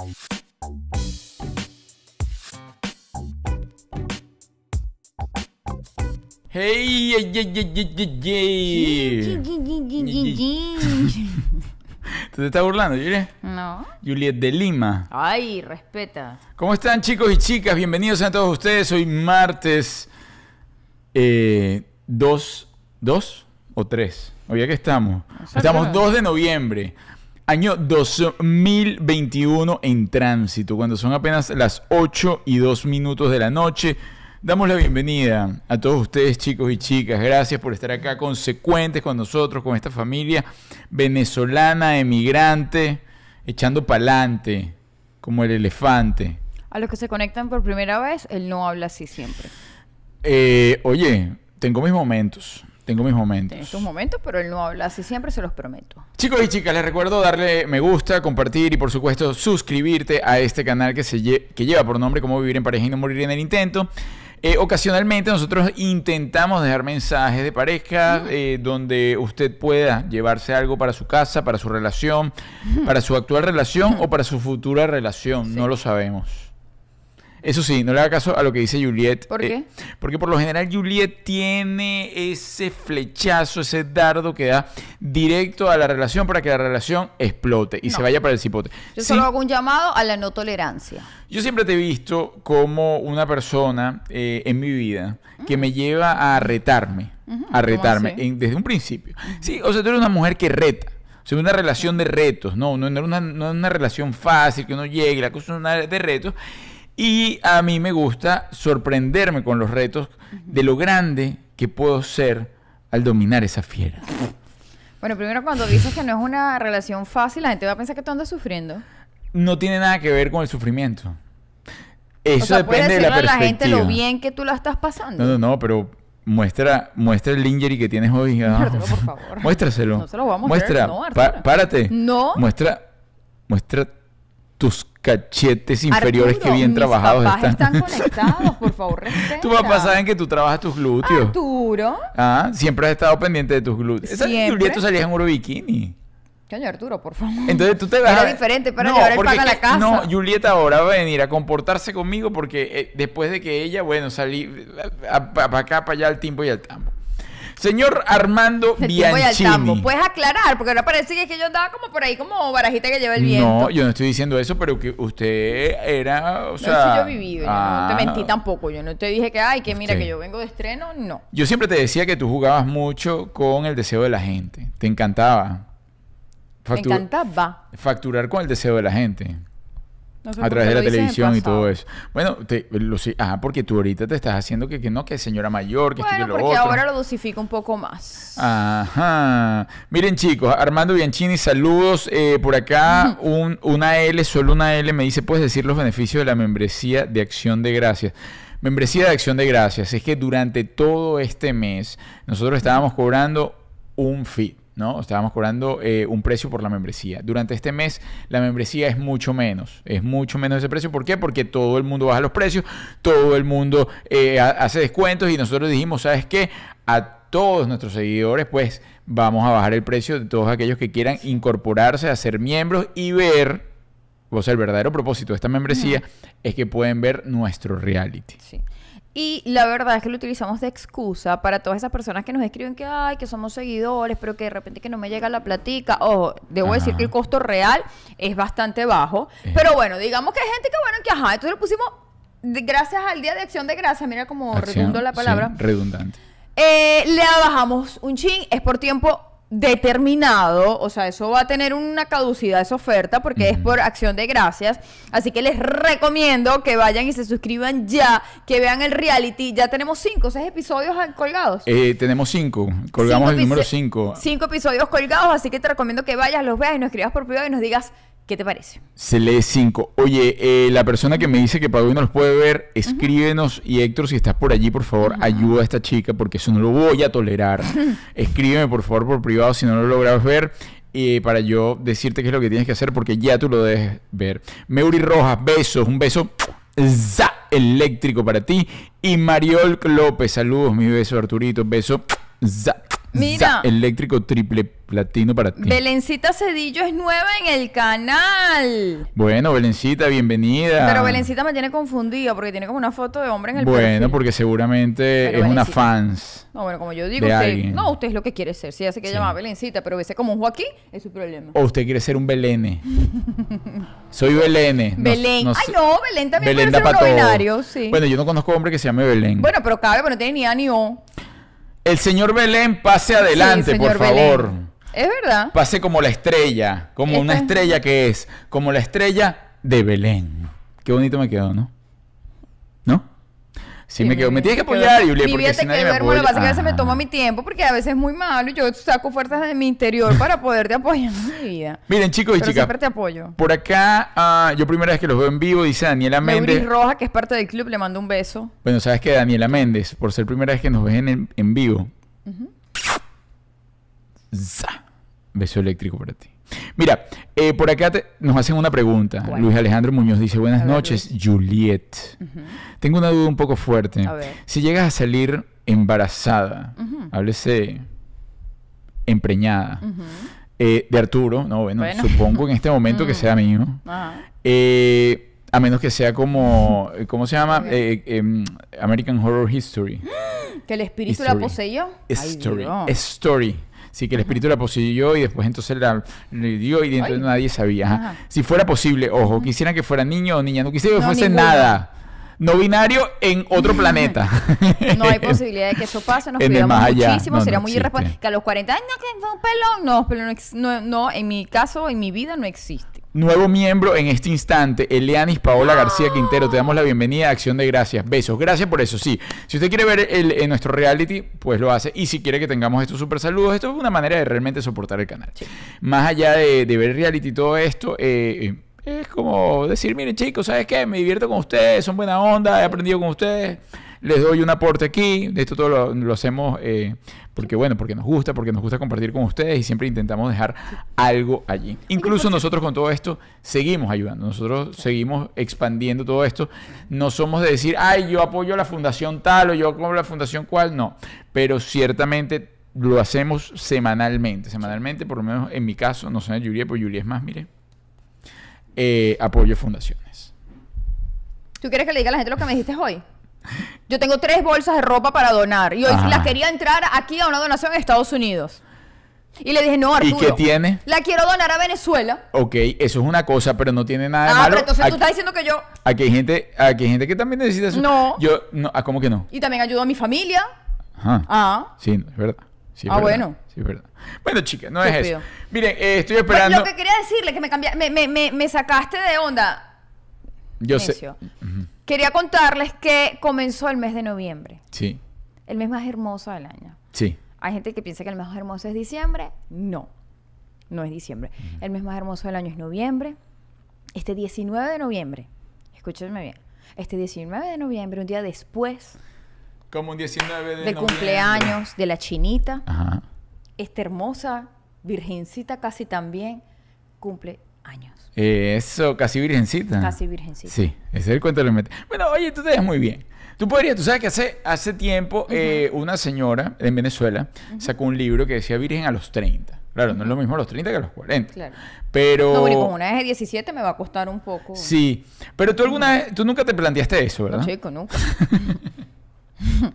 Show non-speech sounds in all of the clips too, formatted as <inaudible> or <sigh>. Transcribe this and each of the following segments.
Hey, hey, hey, hey. ¿Tú te estás burlando, Juliet? No. Juliet de Lima. Ay, respeta. ¿Cómo están chicos y chicas? Bienvenidos a todos ustedes. Hoy martes 2, 2 o 3. Hoy aquí estamos. Estamos 2 de noviembre. Año 2021 en tránsito, cuando son apenas las 8 y 2 minutos de la noche. Damos la bienvenida a todos ustedes, chicos y chicas. Gracias por estar acá consecuentes con nosotros, con esta familia venezolana, emigrante, echando pa'lante, como el elefante. A los que se conectan por primera vez, él no habla así siempre. Eh, oye, tengo mis momentos. Tengo mis momentos. En estos momentos, pero él no habla así siempre, se los prometo. Chicos y chicas, les recuerdo darle me gusta, compartir y por supuesto suscribirte a este canal que, se lle- que lleva por nombre Cómo vivir en pareja y no morir en el intento. Eh, ocasionalmente nosotros intentamos dejar mensajes de pareja eh, donde usted pueda llevarse algo para su casa, para su relación, para su actual relación o para su futura relación. No lo sabemos. Eso sí, no le haga caso a lo que dice Juliet. ¿Por eh, qué? porque por lo general Juliet tiene ese flechazo, ese dardo que da directo a la relación para que la relación explote y No. se vaya para el cipote. Yo Sí, solo hago un llamado a la no tolerancia. yo siempre te he visto como una persona eh, en mi vida que me lleva a retarme, a ¿cómo retarme en- desde un principio. Sí, o sea, tú eres una mujer que reta. O sea, una relación de retos, no, no, no es una, no es una relación fácil, que uno llegue, la cosa es una de retos. Y a mí me gusta sorprenderme con los retos de lo grande que puedo ser al dominar esa fiera. Bueno, primero cuando dices que no es una relación fácil, la gente va a pensar que tú andas sufriendo. No tiene nada que ver con el sufrimiento. Eso o sea, puedes depende de la decirle a la perspectiva. gente lo bien que tú la estás pasando. No, no, no, pero muestra, muestra el lingerie que tienes hoy. abajo. Muéstralo, por favor. <laughs> Muéstraselo. No se lo voy a mostrar, Muestra. no, Pa- Arturo. párate. No. Muestra, muestra tus cachetes inferiores Arturo, que bien mis trabajados papás están. están <laughs> conectados, por favor, respeta. Tus papás saben que tú trabajas tus glúteos. Arturo. Ah, siempre has estado pendiente de tus glúteos. Esa. Julieta, tú salías en uro bikini. Coño, Arturo, por favor. Entonces tú te vas Era a- diferente para llevar el pan a la casa. No, Julieta ahora va a venir a comportarse conmigo porque eh, después de que ella, bueno, salí para acá, para allá, al timbo y al tambo. Señor Armando <laughs> tiempo y al tambo. Bianchini. Puedes aclarar, porque ahora parece que, es que yo andaba como por ahí como barajita que lleva el viento. No, yo no estoy diciendo eso, pero que usted era, o No, sea... eso yo vivido, yo no te ah, mentí tampoco. Yo no te dije que, ay, que mira, que yo vengo de estreno, no. Yo siempre te decía que tú jugabas mucho con el deseo de la gente. Te encantaba. Me Factu- encantaba. Facturar con el deseo de la gente. No sé a través de la televisión y todo eso. Bueno, te, lo, ah, porque tú ahorita te estás haciendo que, que no, que señora mayor, que esto Bueno, que lo porque otro. ahora lo dosifico un poco más. Ajá. Miren chicos, Armando Bianchini, saludos. Eh, por acá un, una L, solo una L, me dice, puedes decir los beneficios de la membresía de Acción de Gracias. Membresía de Acción de Gracias. Es que durante todo este mes nosotros estábamos cobrando un fee. ¿No? Estábamos cobrando eh, un precio por la membresía. Durante este mes la membresía es mucho menos, es mucho menos ese precio. ¿Por qué? Porque todo el mundo baja los precios, todo el mundo eh, ha- hace descuentos y nosotros dijimos, ¿sabes qué? A todos nuestros seguidores, pues vamos a bajar el precio de todos aquellos que quieran incorporarse a ser miembros y ver, o sea, el verdadero propósito de esta membresía es que pueden ver nuestro reality. Sí. Y la verdad es que lo utilizamos de excusa para todas esas personas que nos escriben que, ay, que somos seguidores, pero que de repente que no me llega la platica. Ojo, debo Ajá. decir que el costo real es bastante bajo. Pero bueno, digamos que hay gente que, bueno, que ajá, entonces lo pusimos de- gracias al Día de Acción de Gracias, mira como Acción, redundo la sí, palabra. redundante. Eh, le bajamos un chin, es por tiempo determinado, o sea, eso va a tener una caducidad esa oferta porque es por acción de gracias, así que les recomiendo que vayan y se suscriban ya, que vean el reality, ya tenemos cinco, o seis episodios ah, colgados. Eh, tenemos cinco, colgamos Cinco el número cinco. Cinco episodios colgados, así que te recomiendo que vayas, los veas y nos escribas por privado y nos digas qué te parece. Se lee 5. Oye, eh, la persona que me dice que Pablo no los puede ver, escríbenos. Y Héctor, si estás por allí, por favor, ayuda a esta chica, porque eso no lo voy a tolerar. <laughs> Escríbeme, por favor, por privado si no lo logras ver. eh, para yo decirte qué es lo que tienes que hacer, porque ya tú lo debes ver. Meuri Rojas, besos, un beso za, eléctrico para ti. Y Mariol López, saludos, mi beso, Arturito, beso za, Mira. Za- eléctrico triple platino para ti. Belencita Cedillo es nueva en el canal. bueno, Belencita, bienvenida. Pero Belencita me tiene confundida porque tiene como una foto de hombre en el Bueno, perfil. porque seguramente Pero es una fans. No, bueno, como yo digo, de usted, alguien. no, usted es lo que quiere ser. Si se quiere Sí. llamar Belencita, pero verse como un Joaquín, es su problema. O usted quiere ser un Belene. <laughs> Soy Belene. No- Belén. no Ay, no, Belén también Belén puede ser un binario, sí. Bueno, yo no conozco hombre que se llame Belén. Bueno, pero cabe, pero no tiene ni A ni O. El señor Belén pase adelante, Sí, por favor. Belén. Es verdad. Pase como la estrella, como una estrella que es, como la estrella de Belén. Qué bonito me quedó. ¿No? Sí, me mi quedó. Me tienes que apoyar, Julia, porque vida si nadie quedó me hermosa. Lo que apoya. pasa es que a veces me toma mi tiempo porque a veces es muy malo y yo saco fuerzas de mi interior para poderte apoyar en mi vida. <laughs> Miren, chicos y Pero chicas, siempre te apoyo. por acá, ah, yo primera vez que los veo en vivo, dice Daniela Méndez. Roja, que es parte del club, le mando un beso. Bueno, sabes que Daniela Méndez, por ser primera vez que nos ves en, en vivo. Za. Beso eléctrico para ti. Mira, eh, por acá te- nos hacen una pregunta. Luis Alejandro Muñoz dice, buenas ver, noches, Juliet. Tengo una duda un poco fuerte. A ver. Si llegas a salir embarazada, háblese empreñada, eh, de Arturo, no, bueno, Bueno. supongo en este momento que <laughs> Mm. sea mío. Ajá. Eh, a menos que sea como, ¿cómo se llama? Eh, em, American Horror History. <gasps> Que el espíritu History. la poseyó. Story. Story. Sí, que el espíritu la poseyó y después entonces la, le dio y dentro Ay. nadie sabía. ajá. Si fuera posible, ojo, quisieran que fuera niño o niña, no quisiera que No, fuese nada. No binario en otro planeta. <laughs> No hay <laughs> posibilidad de que eso pase, nos cuidamos muchísimo, No, sería no muy irresponsable. Que a los 40 años, no, que un pelón. No, pero no, no, en mi caso, en mi vida no existe. Nuevo miembro en este instante, Elianis Paola García Quintero. Te damos la bienvenida a Acción de Gracias. Besos. Gracias por eso. Sí, si usted quiere ver el, en nuestro reality, pues lo hace. Y si quiere que tengamos estos super saludos, esto es una manera de realmente soportar el canal. Más allá de, de ver reality y todo esto, eh, eh, es como decir, miren chicos, ¿sabes qué? Me divierto con ustedes, son buena onda, he aprendido con ustedes. Les doy un aporte aquí. Esto todo lo, lo hacemos eh, porque, bueno, porque nos gusta, porque nos gusta compartir con ustedes y siempre intentamos dejar algo allí. Incluso nosotros con todo esto seguimos ayudando. Nosotros seguimos expandiendo todo esto. No somos de decir, ay, yo apoyo a la fundación tal o yo apoyo a la fundación cual. No. Pero ciertamente lo hacemos semanalmente. Semanalmente, por lo menos en mi caso, no sé, Julia, pues Julia es más, mire. eh, apoyo fundaciones. ¿Tú quieres que le diga a la gente lo que me dijiste hoy? Yo tengo tres bolsas de ropa para donar y hoy Ajá. las quería entrar aquí a una donación en Estados Unidos. Y le dije, no, ¿Y Arturo. qué tiene? La quiero donar a Venezuela. Ok, eso es una cosa, pero no tiene nada de Ah, malo. pero entonces Aquí- tú estás diciendo que yo... Aquí hay gente, aquí hay gente que también necesita eso. No. Yo, no, ah, ¿cómo que no? Y también ayudo a mi familia. Ajá. Ah. Sí, es verdad. Sí, es Ah, verdad. bueno. Sí, es verdad. Bueno, chicas, no es eso. Miren, eh, estoy Pues esperando. lo que quería decirle, que me, cambia, me, me, me, me sacaste de onda. Yo sé. Necio. Quería contarles que comenzó el mes de noviembre. Sí, El mes más hermoso del año. sí. Hay gente que piensa que el mes más hermoso es diciembre. No, no es diciembre. El mes más hermoso del año es noviembre. Este 19 de noviembre, escúchenme bien, este 19 de noviembre, un día después Como un 19 de del noviembre. cumpleaños de la chinita, Ajá. esta hermosa virgencita casi también cumple años. Eh, Eso, casi virgencita. Casi virgencita. Sí, ese es el cuento le mete. Bueno, oye, tú te ves muy bien. Tú podrías, tú sabes que hace, hace tiempo eh, una señora en Venezuela sacó un libro que decía Virgen a los 30. Claro, no es lo mismo a los 30 que a los 40. Claro. Pero... No, bueno, y con una vez de 17 me va a costar un poco. Sí, pero tú alguna vez, tú nunca te planteaste eso, ¿verdad? No, chico, nunca. <laughs>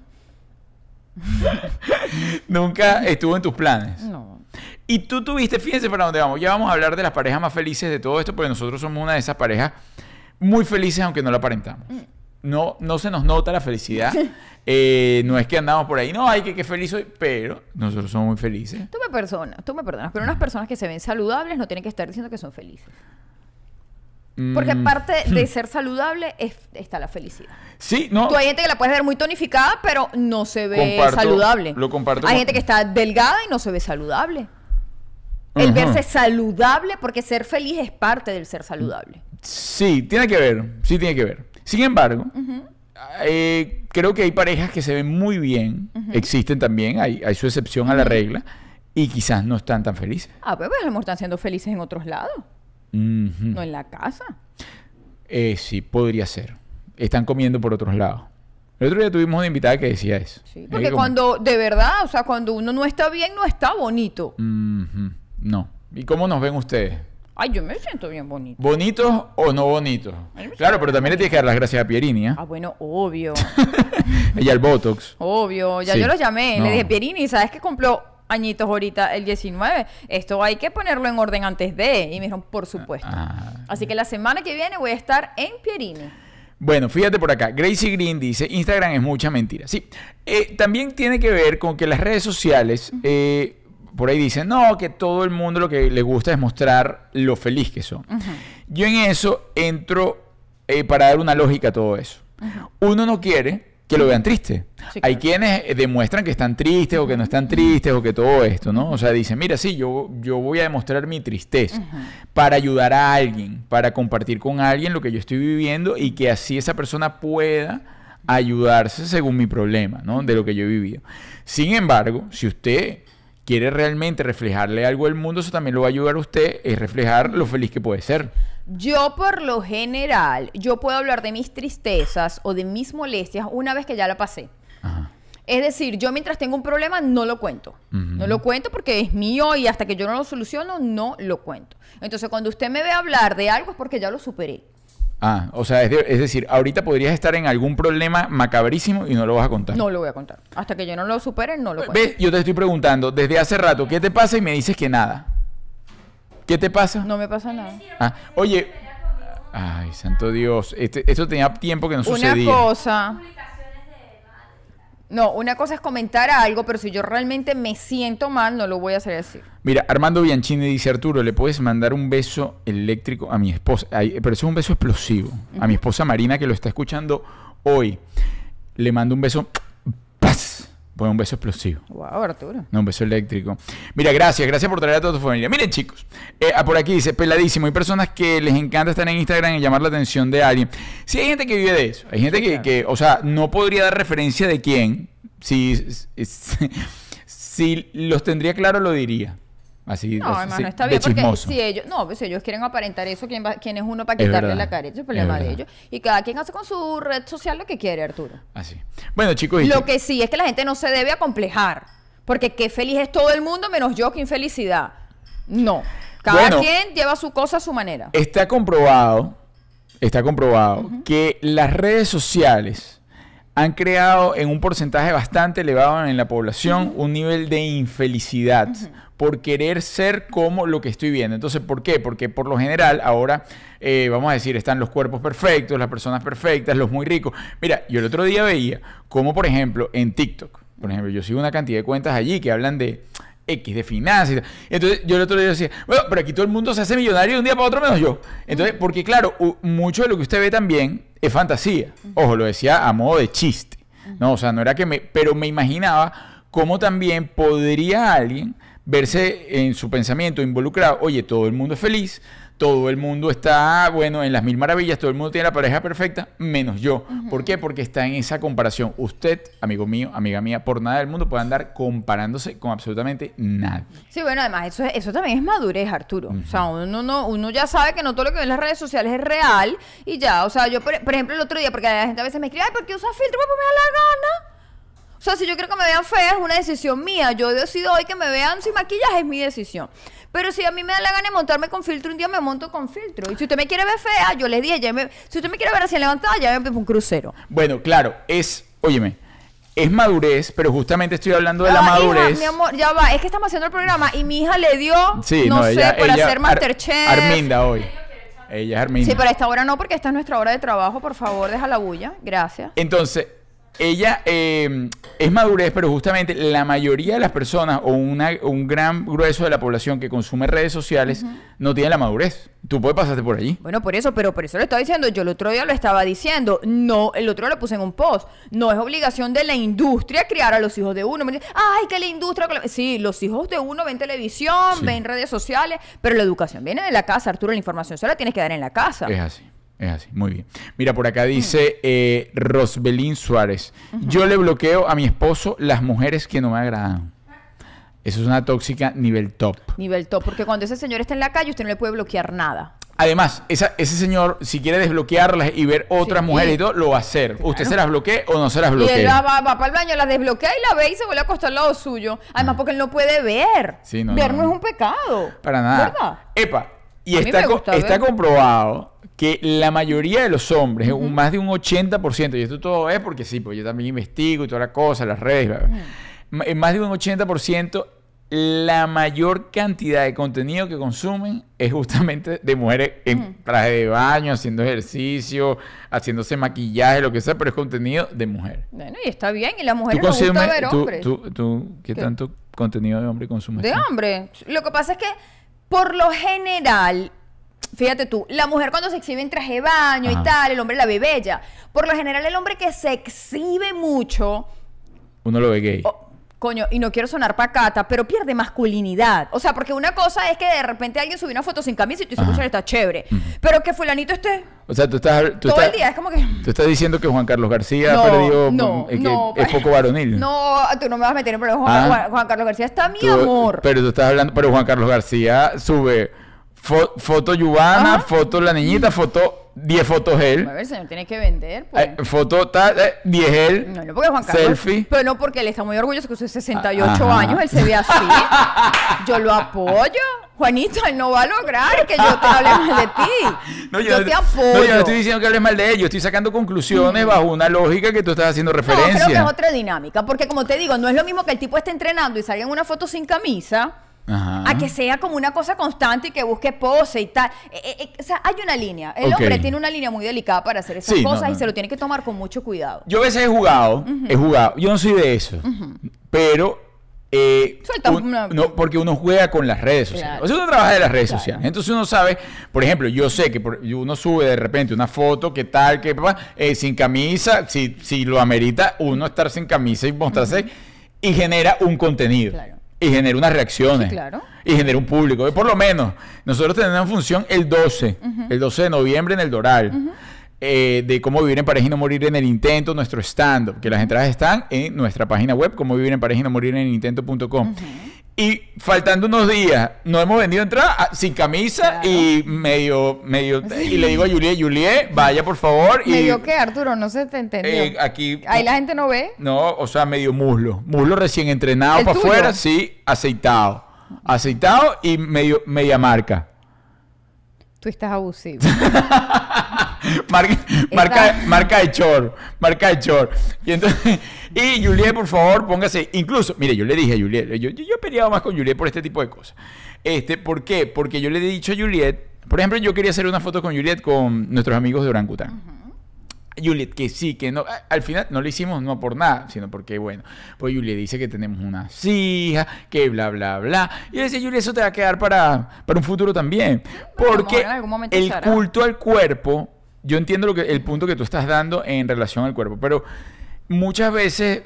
Nunca estuvo en tus planes. No. Y tú tuviste, fíjense para dónde vamos. Ya vamos a hablar de las parejas más felices de todo esto, porque nosotros somos una de esas parejas muy felices, aunque no la aparentamos. Mm. No, no se nos nota la felicidad. <laughs> Eh, no es que andamos por ahí, no, ay, que qué feliz soy, pero nosotros somos muy felices. Tú me perdonas, tú me perdonas, pero unas personas que se ven saludables no tienen que estar diciendo que son felices. Porque Mm, aparte de ser saludable es- está la felicidad. Sí, no. Tú hay gente que la puedes ver muy tonificada, pero no se ve Comparto- saludable. lo comparto Hay con- gente que está delgada y no se ve saludable. El verse saludable, porque ser feliz es parte del ser saludable. Sí, tiene que ver, sí tiene que ver. Sin embargo, eh, creo que hay parejas que se ven muy bien, existen también, hay, hay su excepción a la regla, y quizás no están tan felices. Ah, pues, pues, a lo mejor están siendo felices en otros lados, No en la casa. Eh, sí, podría ser. Están comiendo por otros lados. El otro día tuvimos una invitada que decía eso. Sí, porque cuando, de verdad, o sea, cuando uno no está bien, no está bonito. No. ¿Y cómo nos ven ustedes? Ay, yo me siento bien bonito. ¿Bonitos o no bonitos? Claro, pero también le tienes que dar las gracias a Pierini, ¿ah? Ah, bueno, obvio. <laughs> Ella el Botox. Obvio, ya Sí. yo los llamé. No. Le dije, Pierini, ¿sabes que cumplió añitos ahorita el 19? Esto hay que ponerlo en orden antes de. Y me dijeron, por supuesto. Ah. Así que la semana que viene voy a estar en Pierini. Bueno, fíjate por acá. Gracie Green dice, Instagram es mucha mentira. Sí, eh, también tiene que ver con que las redes sociales, eh, por ahí dicen, no, que todo el mundo lo que le gusta es mostrar lo feliz que son. Yo en eso entro eh, para dar una lógica a todo eso. Uno no quiere que lo vean triste. Sí, Hay quienes eh, demuestran que están tristes o que no están tristes o que todo esto, ¿no? O sea, dicen, mira, sí, yo, yo voy a demostrar mi tristeza para ayudar a alguien, para compartir con alguien lo que yo estoy viviendo y que así esa persona pueda ayudarse según mi problema, ¿no? De lo que yo he vivido. Sin embargo, si usted quiere realmente reflejarle algo al mundo, eso también lo va a ayudar a usted, es reflejar lo feliz que puede ser. Yo por lo general, yo puedo hablar de mis tristezas o de mis molestias una vez que ya la pasé. Ajá. Es decir, yo mientras tengo un problema no lo cuento. No lo cuento porque es mío y hasta que yo no lo soluciono no lo cuento. Entonces cuando usted me ve hablar de algo es porque ya lo superé. Ah, o sea, es, de- es decir, ahorita podrías estar en algún problema macabrísimo y no lo vas a contar. No lo voy a contar. Hasta que yo no lo supere no lo cuento. ¿Ves? Yo te estoy preguntando desde hace rato, ¿qué te pasa? Y me dices que nada. ¿Qué te pasa? No me pasa nada. Ah, oye, ay, santo Dios, este- esto tenía tiempo que no Una sucedía. cosa... No, una cosa es comentar algo, pero si yo realmente me siento mal, no lo voy a hacer decir. Mira, Armando Bianchini dice, Arturo, ¿le puedes mandar un beso eléctrico a mi esposa? Ay, pero eso es un beso explosivo. A mi esposa Marina, que lo está escuchando hoy, le mando un beso. Pues un beso explosivo. Wow, Arturo. No, un beso eléctrico. Mira, gracias, gracias por traer a toda tu familia. Miren, chicos, eh, ah, por aquí dice, peladísimo, hay personas que les encanta estar en Instagram y llamar la atención de alguien. Sí, hay gente que vive de eso. Hay gente Sí, que, claro. que, o sea, no podría dar referencia de quién. Si, <laughs> si, si los tendría claro, lo diría. Así, No, así, hermano, está de bien, porque chismoso. si ellos, no, pues si ellos quieren aparentar eso, ¿quién, va- quién es uno para Es quitarle verdad, la cara? Ese es el es problema de ellos. Y cada quien hace con su red social lo que quiere, Arturo. Así. Bueno, chicos, y Lo que sí es que la gente no se debe acomplejar. Porque qué feliz es todo el mundo menos yo, qué infelicidad. No. Cada Bueno. quien lleva su cosa a su manera. Está comprobado, está comprobado que las redes sociales han creado en un porcentaje bastante elevado en la población un nivel de infelicidad por querer ser como lo que estoy viendo. Entonces, ¿por qué? Porque por lo general ahora, eh, vamos a decir, están los cuerpos perfectos, las personas perfectas, los muy ricos. Mira, yo el otro día veía como, por ejemplo, en TikTok, por ejemplo, yo sigo una cantidad de cuentas allí que hablan de X, de finanzas. Entonces, yo el otro día decía, bueno, pero aquí todo el mundo se hace millonario de un día para otro menos yo. Entonces, porque claro, mucho de lo que usted ve también es fantasía. Ojo, lo decía a modo de chiste. No, o sea, no era que me, pero me imaginaba cómo también podría alguien verse en su pensamiento involucrado, oye, todo el mundo es feliz, todo el mundo está, bueno, en las mil maravillas, todo el mundo tiene la pareja perfecta, menos yo. ¿Por qué? Porque está en esa comparación. Usted, amigo mío, amiga mía, por nada del mundo puede andar comparándose con absolutamente nadie. Sí, bueno, además, eso, es- eso también es madurez, Arturo. O sea, uno, no, uno ya sabe que no todo lo que ve en las redes sociales es real y ya. O sea, yo, por, por ejemplo, el otro día, porque la gente a veces me escribe, ay, ¿por qué usas filtro? Pues me da la gana. O sea, si yo quiero que me vean fea, es una decisión mía. Yo decido hoy que me vean sin maquillaje, es mi decisión. Pero si a mí me da la gana de montarme con filtro, un día me monto con filtro. Y si usted me quiere ver fea, yo les dije, ya me- si usted me quiere ver así levantada, ya me pongo un crucero. Bueno, claro, es, óyeme, es madurez, pero justamente estoy hablando de la Ah, madurez. Hija, mi amor, ya va. Es que estamos haciendo el programa y mi hija le dio, Sí, no, no, sé, ella, por ella- hacer Ar- Masterchef. Arminda hoy. Ella es Arminda. Sí, pero a esta hora no, porque esta es nuestra hora de trabajo. Por favor, deja la bulla. Gracias. Entonces, ella eh, es madurez, pero justamente la mayoría de las personas o una- un gran grueso de la población que consume redes sociales no tiene la madurez. Tú puedes pasarte por allí. Bueno, por eso, pero por eso le estaba diciendo. Yo el otro día lo estaba diciendo. No, el otro día lo puse en un post. No es obligación de la industria criar a los hijos de uno. Ay, que la industria. que la-". Sí, los hijos de uno ven televisión, Sí. ven redes sociales, pero la educación viene de la casa, Arturo. La información se la tienes que dar en la casa. Es así, es así, muy bien. Mira, por acá dice eh, Rosbelín Suárez. Yo le bloqueo a mi esposo las mujeres que no me agradan. Eso es una tóxica nivel top. Nivel top, porque cuando ese señor está en la calle, usted no le puede bloquear nada. Además, esa- ese señor, si quiere desbloquearlas y ver otras Sí. mujeres y todo, lo va a hacer. ¿Usted se las bloquee o no se las Y él bloquee? va, va, para el baño, la desbloquea y la ve y se vuelve a acostar al lado suyo. Además, porque él no puede ver. Ah. Sí, no, ver no, es un pecado. Para nada. ¿Verdad? Epa, y está, co- comprobado que la mayoría de los hombres, un- más de un 80%, y esto todo es porque sí, pues yo también investigo y toda la cosa, las redes, bla. Ma- en más de un 80%, la mayor cantidad de contenido que consumen es justamente de mujeres en traje de baño, haciendo ejercicio, haciéndose maquillaje, lo que sea, pero es contenido de mujer. Bueno, y está bien. Y las ¿Tú mujeres nos gusta ver tú- hombres. tú- tú- ¿Qué, ¿Qué? tanto contenido de hombre consumes? De hombre. Lo que pasa es que, por lo general, fíjate tú, la mujer cuando se exhibe en traje de baño Ajá. y tal, el hombre la ve bella. Por lo general, el hombre que se exhibe mucho, Uno lo ve gay. oh, coño, y no quiero sonar pacata, pero pierde masculinidad. O sea, porque una cosa es que de repente alguien subió una foto sin camisa y tú dices, Ajá. "Escucha, está chévere. Pero que fulanito esté O sea, tú estás... Tú todo estás- el día, es como que... Tú estás diciendo que Juan Carlos García No, ha perdido no, eh, que no, es poco varonil. <laughs> No, tú no me vas a meter en problemas. Juan, Ah. Juan- Juan Carlos García está mi Tú- amor. Pero tú estás hablando, pero Juan Carlos García sube fo- foto Yubana, Ajá. foto la niñita, foto 10 fotos A él, ver, señor, tiene que vender, pues. eh, foto tal, eh, 10 él, No, no, porque Juan Carlos. selfie. Pero no porque él está muy orgulloso que sus 68 Ajá. años él se ve así. <laughs> Yo lo apoyo. Juanito, él no va a lograr que yo te hable mal de ti. <laughs> No, yo, no- te apoyo. No, yo no estoy diciendo que hables mal de él, yo estoy sacando conclusiones bajo una lógica que tú estás haciendo No, creo referencia. que es otra dinámica. Porque como te digo, no es lo mismo que el tipo esté entrenando y salga en una foto sin camisa. Ajá. A que sea como una cosa constante y que busque pose y tal. Eh, eh, eh, o sea, hay una línea. El hombre tiene una línea muy delicada para hacer esas Sí, no, cosas y se lo tiene que tomar con mucho cuidado. Yo a veces he jugado, he jugado. Yo no soy de eso, pero eh, Suelta un- una- no, porque uno juega con las redes sociales. Claro. O sea, uno trabaja de las redes Claro. sociales. Entonces uno sabe, por ejemplo, yo sé que por- uno sube de repente una foto, que tal, que papá, eh, sin camisa, si, si lo amerita, uno estar sin camisa y mostrarse y genera un contenido. Claro. Y genera unas reacciones. Sí, claro. Y genera un público. Por lo menos, nosotros tenemos función el 12, el 12 de noviembre en el Doral. eh, de cómo vivir en pareja y no morir en el intento, nuestro stand-up, que las entradas están en nuestra página web, cómo vivir en pareja y no morir en el intento.com. Y faltando unos días, no hemos vendido entrada ah, sin camisa Claro. y medio, medio, y le digo a Juliet, Juliet, vaya por favor. Y, Me dio que Arturo, no se te entendió. eh, aquí. Ahí la gente no ve. No, o sea, medio muslo. Muslo recién entrenado ¿El para tuyo? afuera, sí, aceitado. Aceitado y medio, media marca. Tú estás abusivo. <laughs> <laughs> marca, marca, marca de chor, marca de chor. Y entonces, <laughs> y Juliet, por favor, póngase, incluso, mire, yo le dije a Juliet, yo, yo, yo he peleado más con Juliet por este tipo de cosas. Este, ¿Por qué? Porque yo le he dicho a Juliet, por ejemplo, yo quería hacer una foto con Juliet con nuestros amigos de Orangután. Juliet, que sí, que no. Al final no lo hicimos no por nada, sino porque, bueno, pues Juliet dice que tenemos una hija, que bla, bla, bla. Y yo decía, Juliet, eso te va a quedar para, para un futuro también. Porque el culto al cuerpo, yo entiendo lo que, el punto que tú estás dando en relación al cuerpo, pero muchas veces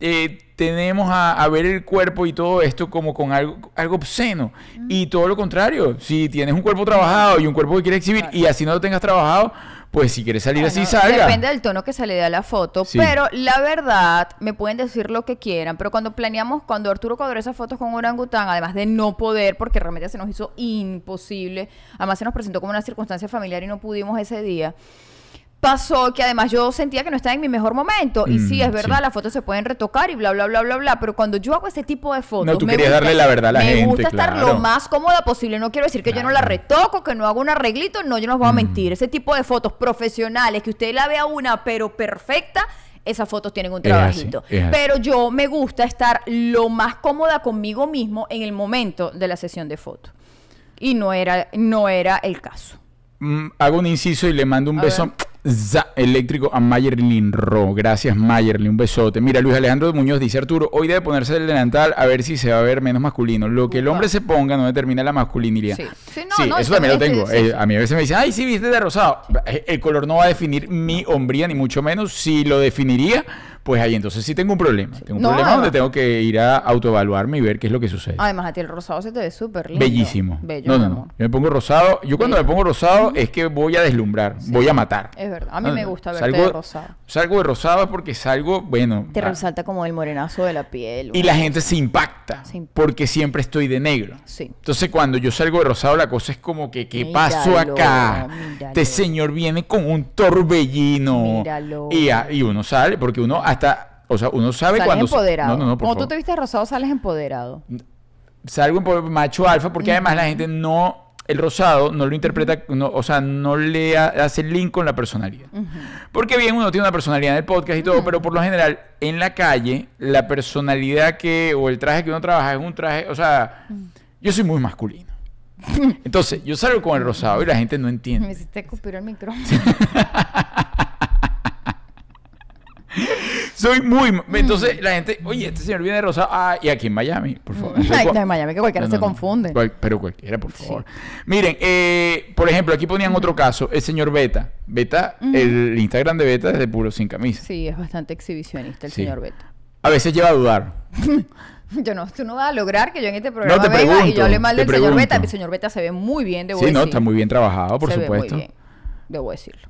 eh, tenemos a, a ver el cuerpo y todo esto como con algo, algo obsceno. Y todo lo contrario, si tienes un cuerpo trabajado y un cuerpo que quieres exhibir y así no lo tengas trabajado, pues si quieres salir así, salga. Depende del tono que se le dé a la foto. Sí. Pero la verdad, me pueden decir lo que quieran. Pero cuando planeamos, cuando Arturo cuadró esas fotos con orangután, además de no poder, porque realmente se nos hizo imposible, además se nos presentó como una circunstancia familiar y no pudimos ese día. Pasó que además yo sentía que no estaba en mi mejor momento. Y Mm, sí, es verdad, sí. las fotos se pueden retocar y bla, bla, bla, bla, bla. Pero cuando yo hago ese tipo de fotos. No, tú me querías darle la verdad a la me gente, gusta estar claro. lo más cómoda posible. No quiero decir que yo no la retoco, que no hago un arreglito. No, yo no os voy a Mm. mentir. Ese tipo de fotos profesionales, que usted la vea una, pero perfecta, esas fotos tienen un Es así, trabajito. es así. Pero yo me gusta estar lo más cómoda conmigo mismo en el momento de la sesión de fotos. Y no era, no era el caso. Mm, hago un inciso y le mando un A beso za, eléctrico a Mayerlin Ro. Gracias, Mayerlin. Un besote. Mira, Luis Alejandro Muñoz dice: Arturo, hoy debe ponerse el delantal a ver si se va a ver menos masculino. Lo que el hombre se ponga no determina la masculinidad. Sí. Sí, no, no, eso también lo es- tengo. sí, Eh, sí. A mí a veces me dicen: Ay, sí, viste de rosado. Eh, El color no va a definir mi hombría, ni mucho menos. Si lo definiría, pues ahí entonces sí tengo un problema. Tengo un No, problema donde tengo que ir a autoevaluarme y ver qué es lo que sucede. Además, a ti el rosado se te ve súper lindo. Bellísimo. Bello, no, no, no. Yo me pongo rosado. Yo cuando Bello. me pongo rosado es que voy a deslumbrar, voy a matar. Es verdad. A mí No, me gusta verte Salgo- de rosado. Salgo de rosado porque salgo, bueno. Te ah, resalta como el morenazo de la piel. y la gente se impacta Se impacta. porque siempre estoy de negro. Sí. Entonces cuando yo salgo de rosado la cosa es como que ¿qué Míralo, pasó acá? míralo. Este señor viene con un torbellino. Míralo. Y, a- y uno sale porque uno hasta o sea, uno sabe Sales cuando empoderado. No, no, no, por Cuando favor. tú te vistes rosado, sales empoderado. Salgo po- macho alfa porque además la gente no el rosado no lo interpreta, no, o sea, no le ha- hace el link con la personalidad. Porque bien, uno tiene una personalidad en el podcast y todo, pero por lo general en la calle la personalidad que o el traje que uno trabaja es un traje, o sea, yo soy muy masculino. Entonces, yo salgo con el rosado y la gente no <laughs> Me entiende. hiciste escupir el micrófono. <laughs> Soy muy... Entonces, la gente, oye, este señor viene de rosado. Ah, y aquí en Miami, por favor. Ay, no, en Miami, que cualquiera se confunde. Cual- pero cualquiera, por favor. Miren, eh, por ejemplo, aquí ponían otro caso, el señor Beta. Beta, el Instagram de Beta es de puro sin camisa. Sí, es bastante exhibicionista el Sí. señor Beto. A veces lleva a dudar. <laughs> Yo no, tú no vas a lograr que yo en este programa te venga y yo hable mal del señor Beta. El señor Beta se ve muy bien, debo Sí, decir. no, está muy bien trabajado, por se supuesto. Ve muy bien, debo decirlo.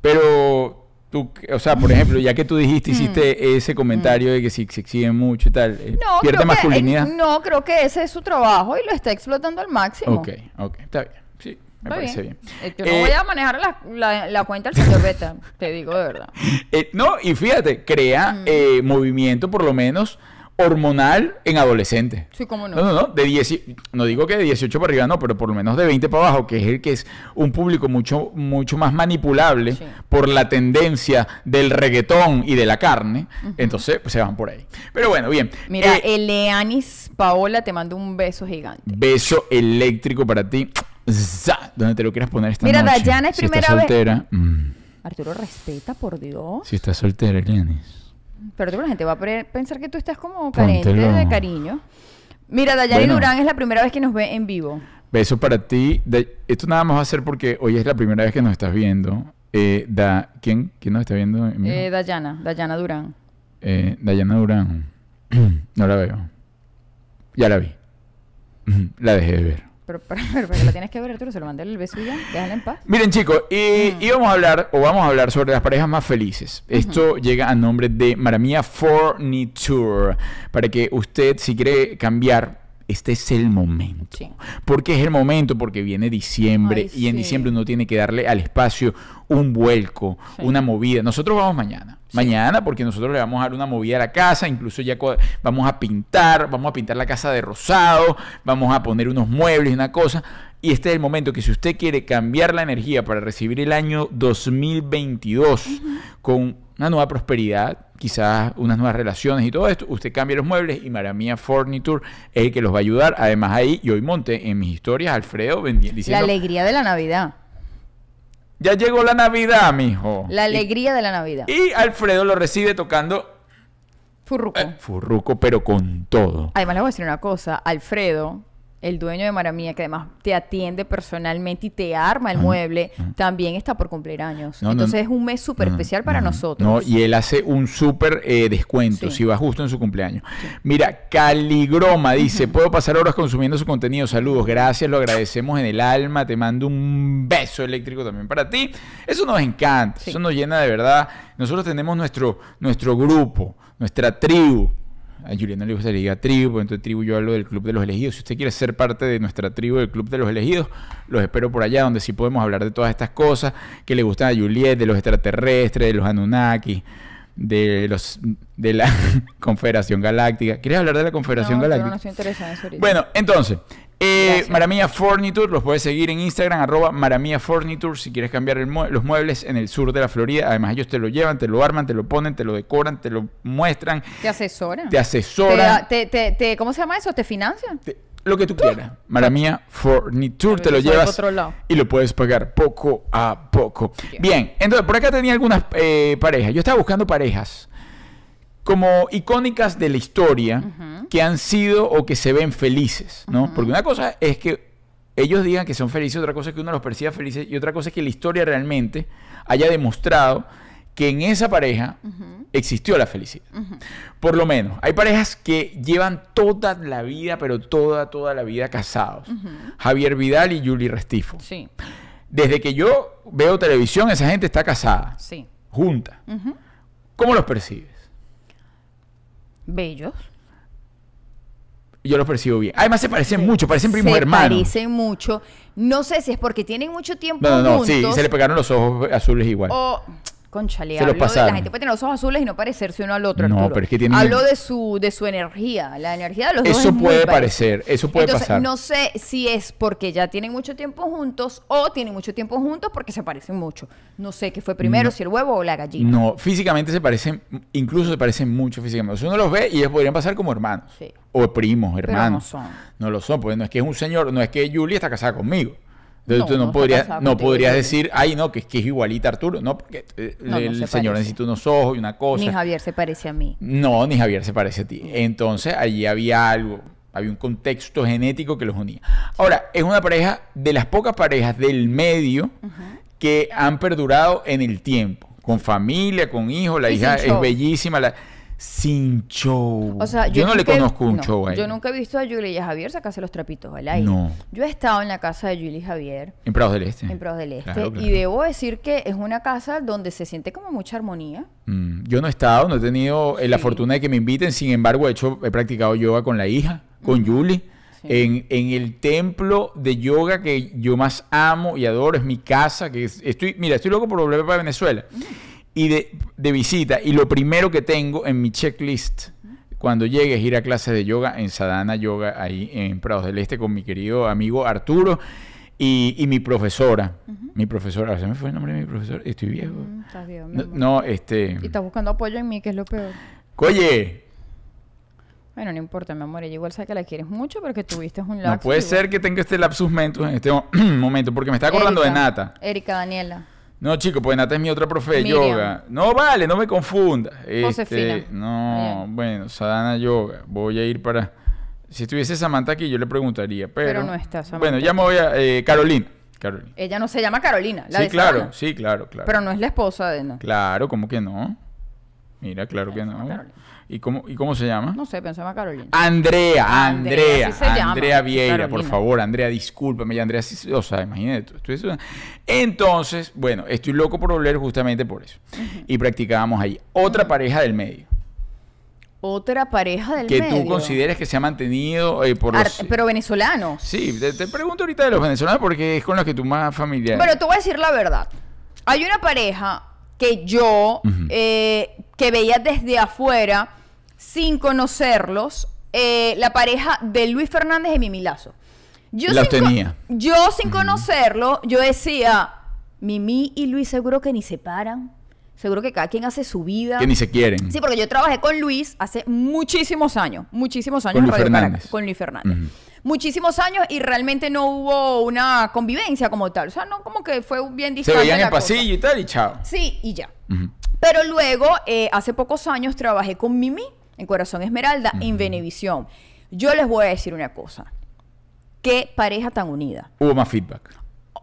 Pero tú, o sea, por ejemplo, ya que tú Mm. dijiste, hiciste ese comentario de que si se exhiben mucho y tal, eh, No, pierde masculinidad. Que, eh, no, creo que ese es su trabajo y lo está explotando al máximo. Ok, ok, está bien. Sí, me Está parece bien. Eh, Yo no Eh, voy a manejar la, la- la cuenta del señor Beta, te digo de verdad. <laughs> eh, no, y fíjate, Mm. crea eh, movimiento por lo menos hormonal en adolescentes. Sí, cómo no. No, no, no, de 10, no digo que de 18 para arriba, no, pero por lo menos de 20 para abajo, que es el que es un público mucho, mucho más manipulable Sí. por la tendencia del reggaetón y de la carne, entonces pues, se van por ahí. Pero bueno, bien. Mira, Eh, Eleanis Paola te mando un beso gigante. beso eléctrico para ti. Za, Donde te lo quieras poner esta Mira, noche. Dayana es si primera vez- soltera. mm, Arturo, respeta, por Dios. si estás soltera, Elianis. Pero la gente va a pensar que tú estás como carente Póntelo. de cariño. Mira, Bueno. Durán es la primera vez que nos ve en vivo. Beso para ti. De- esto nada más va a ser porque hoy es la primera vez que nos estás viendo. Eh, da, ¿quién, ¿Quién nos está viendo? en vivo? Eh, Dayana, Dayana Durán. Eh, Dayana Durán. <clears throat> no la veo. Ya la vi. <clears throat> la dejé de ver. <laughs> Pero, pero, pero, pero la tienes que ver, Arturo, se lo mandé el beso ya, déjala en paz. Miren chicos, y Mm. íbamos a hablar o vamos a hablar sobre las parejas más felices. Esto llega a nombre de Maramia Furniture. Para que usted, si quiere cambiar, este es el momento. Sí. ¿Por qué es el momento? Porque viene diciembre Ay, y en sí. diciembre uno tiene que darle al espacio un vuelco, Sí. una movida. Nosotros vamos mañana. Mañana porque nosotros le vamos a dar una movida a la casa, incluso ya vamos a pintar, vamos a pintar la casa de rosado, vamos a poner unos muebles y una cosa. Y este es el momento que si usted quiere cambiar la energía para recibir el año 2022 con una nueva prosperidad, quizás unas nuevas relaciones y todo esto, usted cambia los muebles y Maramia Furniture es el que los va a ayudar. Además ahí, yo hoy monté en mis historias Alfredo La alegría de la Navidad. ya llegó la Navidad, mijo. La Y- alegría de la Navidad. y Alfredo lo recibe tocando Furruco. eh, furruco, pero con todo. Además, le voy a decir una cosa. Alfredo, el dueño de Maramía, que además te atiende personalmente y te arma el mueble, también está por cumplir años. No, Entonces no. es un mes súper no, especial para no, no. nosotros. No, y él hace un súper eh, descuento Sí. si va justo en su cumpleaños. Mira, Caligroma dice, puedo pasar horas consumiendo su contenido. Saludos, gracias, lo agradecemos en el alma. Te mando un beso eléctrico también para ti. Eso nos encanta, Sí. eso nos llena de verdad. Nosotros tenemos nuestro, nuestro grupo, nuestra tribu. A Juliana le gusta le diga tribu, porque entonces tribu yo hablo del Club de los Elegidos. Si usted quiere ser parte de nuestra tribu del Club de los Elegidos, los espero por allá, donde sí podemos hablar de todas estas cosas que le gustan a Juliet, de los extraterrestres, de los Anunnaki, de los de la <laughs> Confederación Galáctica. ¿Quieres hablar de la Confederación no, Galáctica? no estoy interesada en eso ahorita. Bueno, entonces, eh. Maramia Furniture, los puedes seguir en Instagram, arroba Maramia Furniture, si quieres cambiar el mue- los muebles en el sur de la Florida. Además, ellos te lo llevan, te lo arman, te lo ponen, te lo decoran, te lo muestran, ¿Te asesora? te asesoran, Te, te, te- ¿Cómo se llama eso? ¿Te financia? te- lo que tú quieras. Maramia Furniture, te lo llevas y lo puedes pagar poco a poco. Bien. Bien, entonces, por acá tenía algunas eh, parejas. Yo estaba buscando parejas como icónicas de la historia que han sido o que se ven felices, ¿no? Porque una cosa es que ellos digan que son felices, otra cosa es que uno los perciba felices y otra cosa es que la historia realmente haya demostrado que en esa pareja existió la felicidad. Por lo menos, hay parejas que llevan toda la vida, pero toda, toda la vida casados. Javier Vidal y Julie Restifo. Sí, Desde que yo veo televisión, esa gente está casada, sí. junta. ¿Cómo los percibes? Bellos. Yo los percibo bien. Además, se parecen mucho, parecen primos se hermanos. parecen mucho. No sé si es porque tienen mucho tiempo No, no, no, sí, se le pegaron los ojos azules igual. O, conchale, Se los hablo de la gente puede tener los ojos azules y no parecerse uno al otro. No, Arturo. pero es que tienen- Hablo de su, de su energía. La energía de los dos Eso es muy puede parecer, eso puede Entonces, pasar. no sé si es porque ya tienen mucho tiempo juntos o tienen mucho tiempo juntos porque se parecen mucho. No sé qué fue primero, si el huevo o la gallina. No, físicamente se parecen, incluso se parecen mucho físicamente. O sea, uno los ve y ellos podrían pasar como hermanos. Sí. O primos, no hermanos. son. No lo son, porque no es que es un señor, no es que Julie está casada conmigo. Entonces No, tú no, podrías, no podrías decir, ay, no, que es que es igualita a Arturo. No, porque eh, No, el se señor necesita unos ojos y una cosa. Ni Javier se parece a mí. No, ni Javier se parece a ti. Entonces allí había algo, había un contexto genético que los unía. Ahora, es una pareja de las pocas parejas del medio que han perdurado en el tiempo, con familia, con hijos, la Y hija es show. bellísima, la- sin show. O sea, yo, no le nunca he- conozco un no, show a Yo nunca he visto a Julie y a Javier sacarse los trapitos al aire. No. Yo he estado en la casa de Julie y Javier, En Prados del Este. en Pros del Este, Claro, claro. y debo decir que es una casa donde se siente como mucha armonía. Mm, yo no he estado, no he tenido eh, la fortuna de que me inviten. Sin embargo, he hecho, he practicado yoga con la hija, con Julie. Sí. En, en el templo de yoga que yo más amo y adoro, es mi casa, que es- estoy, mira, estoy loco por volver para Venezuela. Y de, de visita, y lo primero que tengo en mi checklist cuando llegue es ir a clases de yoga en Sadhana Yoga, ahí en Prados del Este, con mi querido amigo Arturo y, y mi profesora. Mi profesora, se me fue el nombre de mi profesora, estoy viejo. Mm, estás mi No, no, este. Y estás buscando apoyo en mí, que es lo peor. Oye, Bueno, no importa, mi amor. Ella igual sabe que la quieres mucho, pero que tuviste un lapso. no puede igual. ser que tenga este lapsus mentus en este mo- <clears throat> momento, porque me está acordando de Nata. Erika Daniela. No, chico, pues Nata es mi otra profe de Miriam. yoga. No, vale, no me confunda. Este, Josefina. no, Bien. bueno, Sadhana Yoga. Voy a ir para... Si estuviese Samantha aquí, yo le preguntaría, pero... Pero no está Samantha Bueno, ya me voy a... eh, Carolina. Carolina. Ella no se llama Carolina, la sí, de claro, Sabana. sí, claro, claro. Pero no es la esposa de... No, Claro, ¿cómo que no? Mira, claro que no. Carolina. ¿Y cómo, ¿Y cómo se llama? no sé, pensaba Carolina. Andrea, Andrea, Andrea, llama, Andrea Vieira, por favor, Andrea, discúlpame, ya Andrea, sí- o sea, imagínate, eso- entonces, bueno, estoy loco por volver justamente por eso. Y practicábamos ahí. Otra pareja del medio, Otra pareja del que medio. tú consideres que se ha mantenido eh, por los... Pero venezolanos. Sí, te, te pregunto ahorita de los venezolanos porque es con los que tú más familiar. Bueno, te voy a decir la verdad. Hay una pareja que yo, eh, que veía desde afuera, sin conocerlos, eh, la pareja de Luis Fernández y Mimi Lazo. Yo Los sin tenía. Yo sin conocerlo, yo decía, Mimi y Luis seguro que ni se paran. Seguro que cada quien hace su vida. que ni se quieren. Sí, porque yo trabajé con Luis hace muchísimos años, muchísimos años Con en Luis Radio Fernández. Caracas, con Luis Fernández. Muchísimos años y realmente no hubo una convivencia como tal. O sea, no como que fue bien se distante. veían en el cosa. pasillo y tal y chao. Sí, y ya. Pero luego, eh, hace pocos años, trabajé con Mimi en Corazón Esmeralda, en Venevisión. Yo les voy a decir una cosa. Qué pareja tan unida. Hubo más feedback.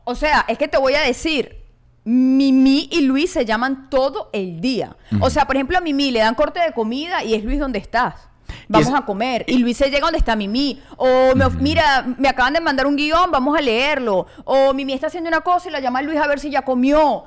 O sea, es que te voy a decir, Mimi y Luis se llaman todo el día. O sea, por ejemplo, a Mimi le dan corte de comida y es Luis, ¿dónde estás? Vamos es- a comer. Y Luis se llega donde está Mimi. O me mira, me acaban de mandar un guion, vamos a leerlo. O Mimi está haciendo una cosa y la llama a Luis a ver si ya comió.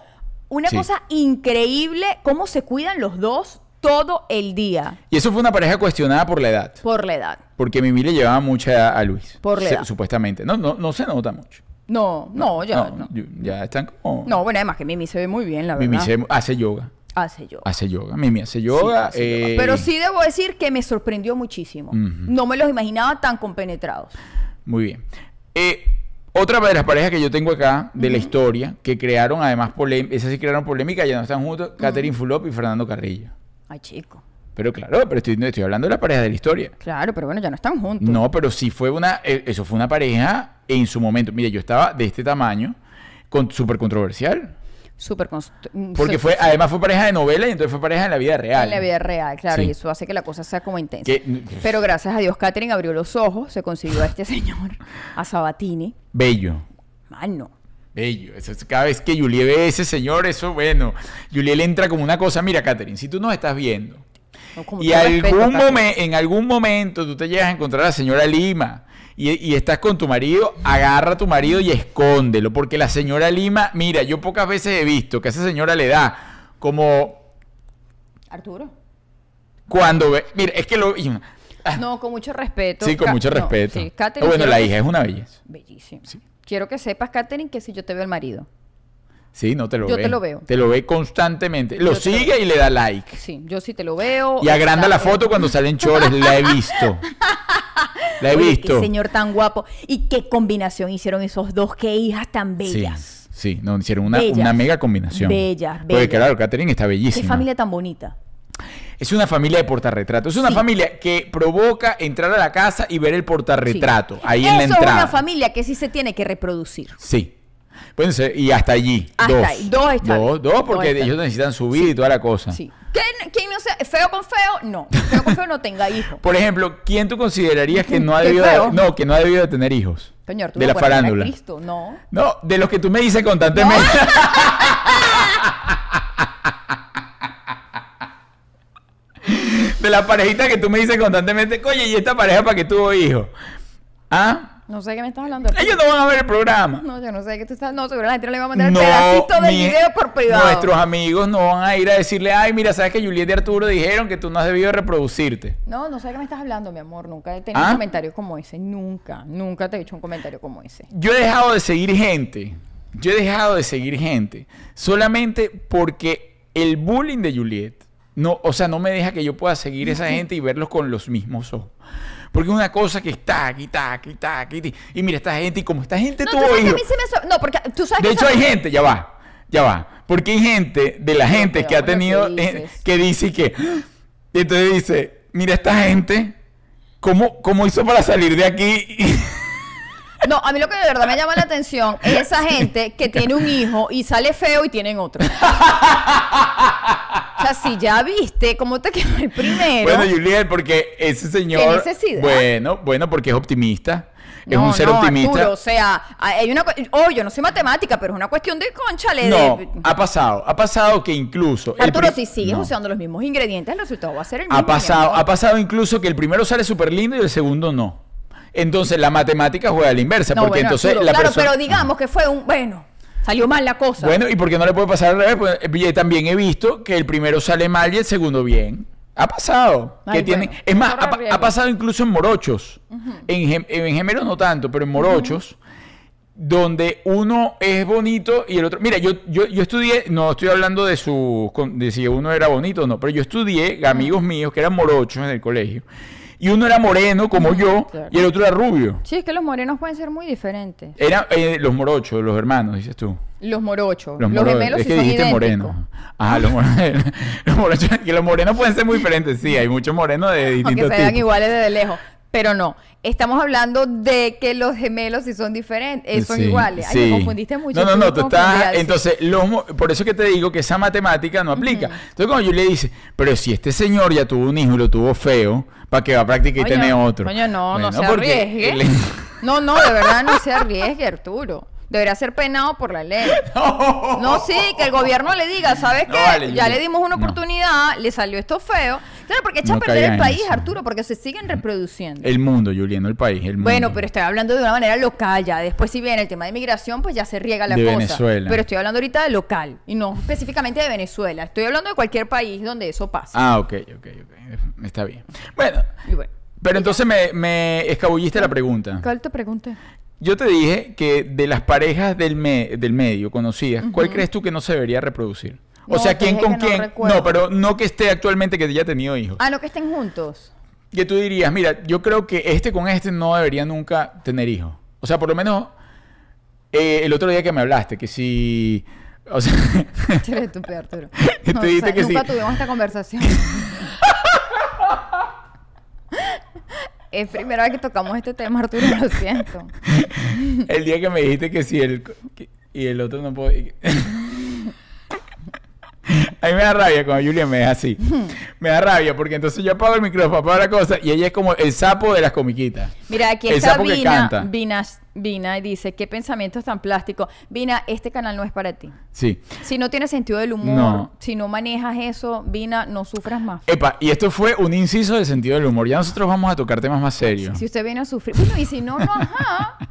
Una Sí. cosa increíble, cómo se cuidan los dos todo el día Y eso fue una pareja cuestionada por la edad. por la edad. Porque Mimi le llevaba mucha a Luis. Por la Se- edad. Supuestamente. No, no, no se nota mucho. No, no, ya no. Ya están como. No, bueno, además que Mimi se ve muy bien, la verdad. Mimi hace yoga. Hace yo. Hace yoga. Mimi hace yoga. Sí, hace yoga. eh, Pero sí debo decir que me sorprendió muchísimo. No me los imaginaba tan compenetrados. Muy bien. Eh, otra de las parejas que yo tengo acá de la historia, que crearon además polémica, esas sí crearon polémica, ya no están juntos, Catherine Fulop y Fernando Carrillo. Ay, chico. Pero claro, pero estoy, estoy hablando de la pareja de la historia. Claro, pero bueno, ya no están juntos. No, pero sí fue una, eh, eso fue una pareja en su momento. Mire, yo estaba de este tamaño, con, súper controversial. Súper mm, Porque fue, además fue pareja de novela y entonces fue pareja en la vida real. En la vida real, claro, Sí. y eso hace que la cosa sea como intensa. <laughs> Pero gracias a Dios, Catherine abrió los ojos, se consiguió a este <laughs> señor, a Sabatini. Bello. Mano, Bello. Eso cada vez que Julie ve a ese señor, eso bueno. Julie le entra como una cosa. Mira, Catherine, si tú nos estás viendo No, y algún momen- en algún momento tú te llegas a encontrar a la señora Lima y, y estás con tu marido, agarra a tu marido y escóndelo. Porque la señora Lima, mira, yo pocas veces he visto que a esa señora le da como Arturo. cuando ve. Mira, es que lo. Ah, No, con mucho respeto. sí, con mucho no, respeto. sí, Catherine, bueno, quiero la hija es una belleza. Bellísimo. Sí. Quiero que sepas, Katherine, que si yo te veo el marido. Sí, no te lo Yo ve. te lo veo. Te lo ve constantemente. Lo Yo sigue y le da like. Sí, yo sí te lo veo. Y agranda la foto cuando salen chores. La he visto. <laughs> La he Oye, visto. Qué señor tan guapo. Y qué combinación hicieron esos dos. Qué hijas tan bellas. sí, no, hicieron una, Bellas. una mega combinación. Bellas, Porque bellas. claro, Catherine está Qué bellísima. familia tan bonita. Es una familia de portarretrato. Es una Sí. familia que provoca entrar a la casa y ver el portarretrato Sí. ahí en la entrada. es una familia que sí se tiene que reproducir. Sí. Pueden ser- y hasta allí. Hasta dos. ahí, dos está Dos, dos, Dos porque ellos necesitan subir y toda la cosa. Sí. ¿Quién, quién no sea feo con feo? No. Feo con feo no tenga hijos. Por ejemplo, ¿quién tú considerarías que no ha <laughs> debido de, no, que no ha debido de tener hijos? Coño, Arturo, de la por amor a farándula. Cristo, no. No, de los que tú me dices constantemente. <laughs> de la parejita que tú me dices constantemente, oye, ¿y esta pareja para qué tuvo hijos? ¿Ah? No sé de qué me estás hablando. Ellos no van a ver el programa. No, yo no sé de qué tú estás. No, seguro la gente le va a mandar el No, pedacito del mi- video por privado. Nuestros amigos no van a ir a decirle, ay, mira, sabes que Julieta y Arturo dijeron que tú no has debido reproducirte. No, no sé de qué me estás hablando, mi amor. Nunca he tenido ¿Ah? un comentario como ese. Nunca, nunca te he hecho un comentario como ese. Yo he dejado de seguir gente. Yo he dejado de seguir gente. Solamente porque el bullying de Juliet, no, o sea, no me deja que yo pueda seguir esa gente y verlos con los mismos ojos. Porque es una cosa que está aquí, está aquí, está aquí. Y mira esta gente, y como esta gente No, tú tuvo sabes que a hijos. mí se me... so- No, porque tú sabes De que hecho, hay gente, ya va, ya va. Porque hay gente de la gente que ha tenido, que eh, que dice que. Y entonces dice: Mira, esta gente, ¿cómo, cómo hizo para salir de aquí? <laughs> No, a mí lo que de verdad me llama la atención es esa gente que tiene un hijo y sale feo y tienen otro. <laughs> O sea, si ya viste cómo te quedó el primero. Bueno, Juliet, porque ese señor. necesidad? Bueno, bueno, porque es optimista. es no, un ser no, optimista. Arturo, o sea, hay una... Oh, yo no soy matemática, pero es una cuestión de conchale. no, de... ha pasado. Ha pasado que incluso. Arturo, pri- si sigues no. usando los mismos ingredientes, el resultado va a ser el mismo. Ha pasado, ha pasado incluso que el primero sale súper lindo y el segundo no. Entonces la matemática juega a la inversa. Porque bueno, entonces Arturo, la claro, persona. pero digamos que fue un... Bueno, salió mal la cosa. Bueno, ¿y por qué no le puede pasar al revés? Pues, eh, también he visto que el primero sale mal y el segundo bien. Ha pasado. Ay, que es más, ha, pasado incluso en morochos. en, gem- en gemelos no tanto, pero en morochos. Donde uno es bonito y el otro. Mira, yo, yo, yo estudié, no estoy hablando de su de si uno era bonito o no, pero yo estudié amigos míos que eran morochos en el colegio. Y uno era moreno como yo claro. y el otro era rubio. Sí, es que los morenos pueden ser muy diferentes. Eran eh, los morochos, los hermanos, dices tú. Los morochos. Los, Los, moros- gemelos es que dijiste moreno. Ajá, los morenos. <laughs> los morenos, que los morenos pueden ser muy diferentes, sí, hay muchos morenos de <laughs> Aunque distintos se vean tipos. iguales desde lejos. Pero no, estamos hablando de que los gemelos sí son diferentes, eh, son Sí, iguales. Ay, sí. me confundiste mucho. No, no, no, tú estás. Entonces, los por eso que te digo que esa matemática no aplica. Entonces, cuando yo le dice, pero si este señor ya tuvo un hijo y lo tuvo feo, ¿para qué va a practicar y tener otro? Coño, no, no Bueno, se porque arriesgue. No, no, de verdad no se arriesgue, Arturo. Debería ser penado por la ley. <laughs> No. No, sí, que el gobierno le diga, ¿sabes No qué? vale, ya le dimos una No. oportunidad, le salió esto feo. Claro, porque echa a perder el país, eso. Arturo, porque se siguen reproduciendo. El mundo, Julián, el país, el mundo. Bueno, pero estoy hablando de una manera local ya. Después, si viene el tema de migración, pues ya se riega la De cosa. Venezuela. Pero estoy hablando ahorita de local y no específicamente de Venezuela. Estoy hablando de cualquier país donde eso pasa. Ah, ok, ok, ok. Está bien. Bueno, Y bueno, pero entonces me, me escabulliste la pregunta. ¿cuál te pregunté? Yo te dije que de las parejas del, me- del medio conocidas, ¿cuál crees tú que no se debería reproducir? O No, sea, te ¿quién dije con que no quién? recuerdo. No, pero no que esté actualmente que haya tenido hijos. Ah, no, que estén juntos. Que tú dirías, mira, yo creo que este con este no debería nunca tener hijos. O sea, por lo menos eh, el otro día que me hablaste, que si... O sea, <laughs> Tú eres estúpido, Arturo. Que nunca sí. tuvimos esta conversación. <laughs> es primera vez que tocamos este tema, Arturo, lo siento. <laughs> el día que me dijiste que si el... que- y el otro no puede... <laughs> A mí me da rabia cuando Julia me deja así. me da rabia porque entonces yo apago el micrófono, apago la cosa y ella es como el sapo de las comiquitas. Mira, aquí El está sapo que Vina, canta. Vina, Vina y dice, qué pensamientos tan plásticos. Vina, este canal no es para ti. Sí. Si no tienes sentido del humor, No. si no manejas eso, Vina, no sufras más. Epa, y esto fue un inciso del sentido del humor. Ya nosotros vamos a tocar temas más serios. Si usted viene a sufrir, bueno, y si no, no, ajá. <laughs>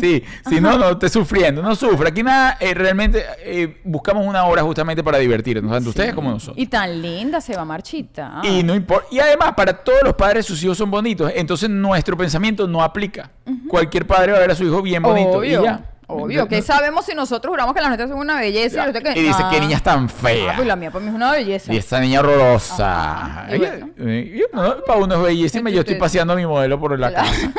Sí, si no, no esté sufriendo, no sufra. Aquí nada, eh, realmente eh, buscamos una hora justamente para divertirnos, tanto ustedes como nosotros. Y tan linda se va marchita. Y no importa. Y además, para todos los padres, sus hijos son bonitos. Entonces, nuestro pensamiento no aplica. Cualquier padre va a ver a su hijo bien bonito. Obvio. Y ya. Obvio. ¿Qué sabemos si nosotros juramos que las nuestras son una belleza? Y, que- dice, Ah. qué niñas tan Ah, feas. pues la mía para mí es una belleza. Y esta niña horrorosa. Bueno. eh, no, para uno es bellísima. Yo estoy paseando a mi modelo por la casa. <laughs>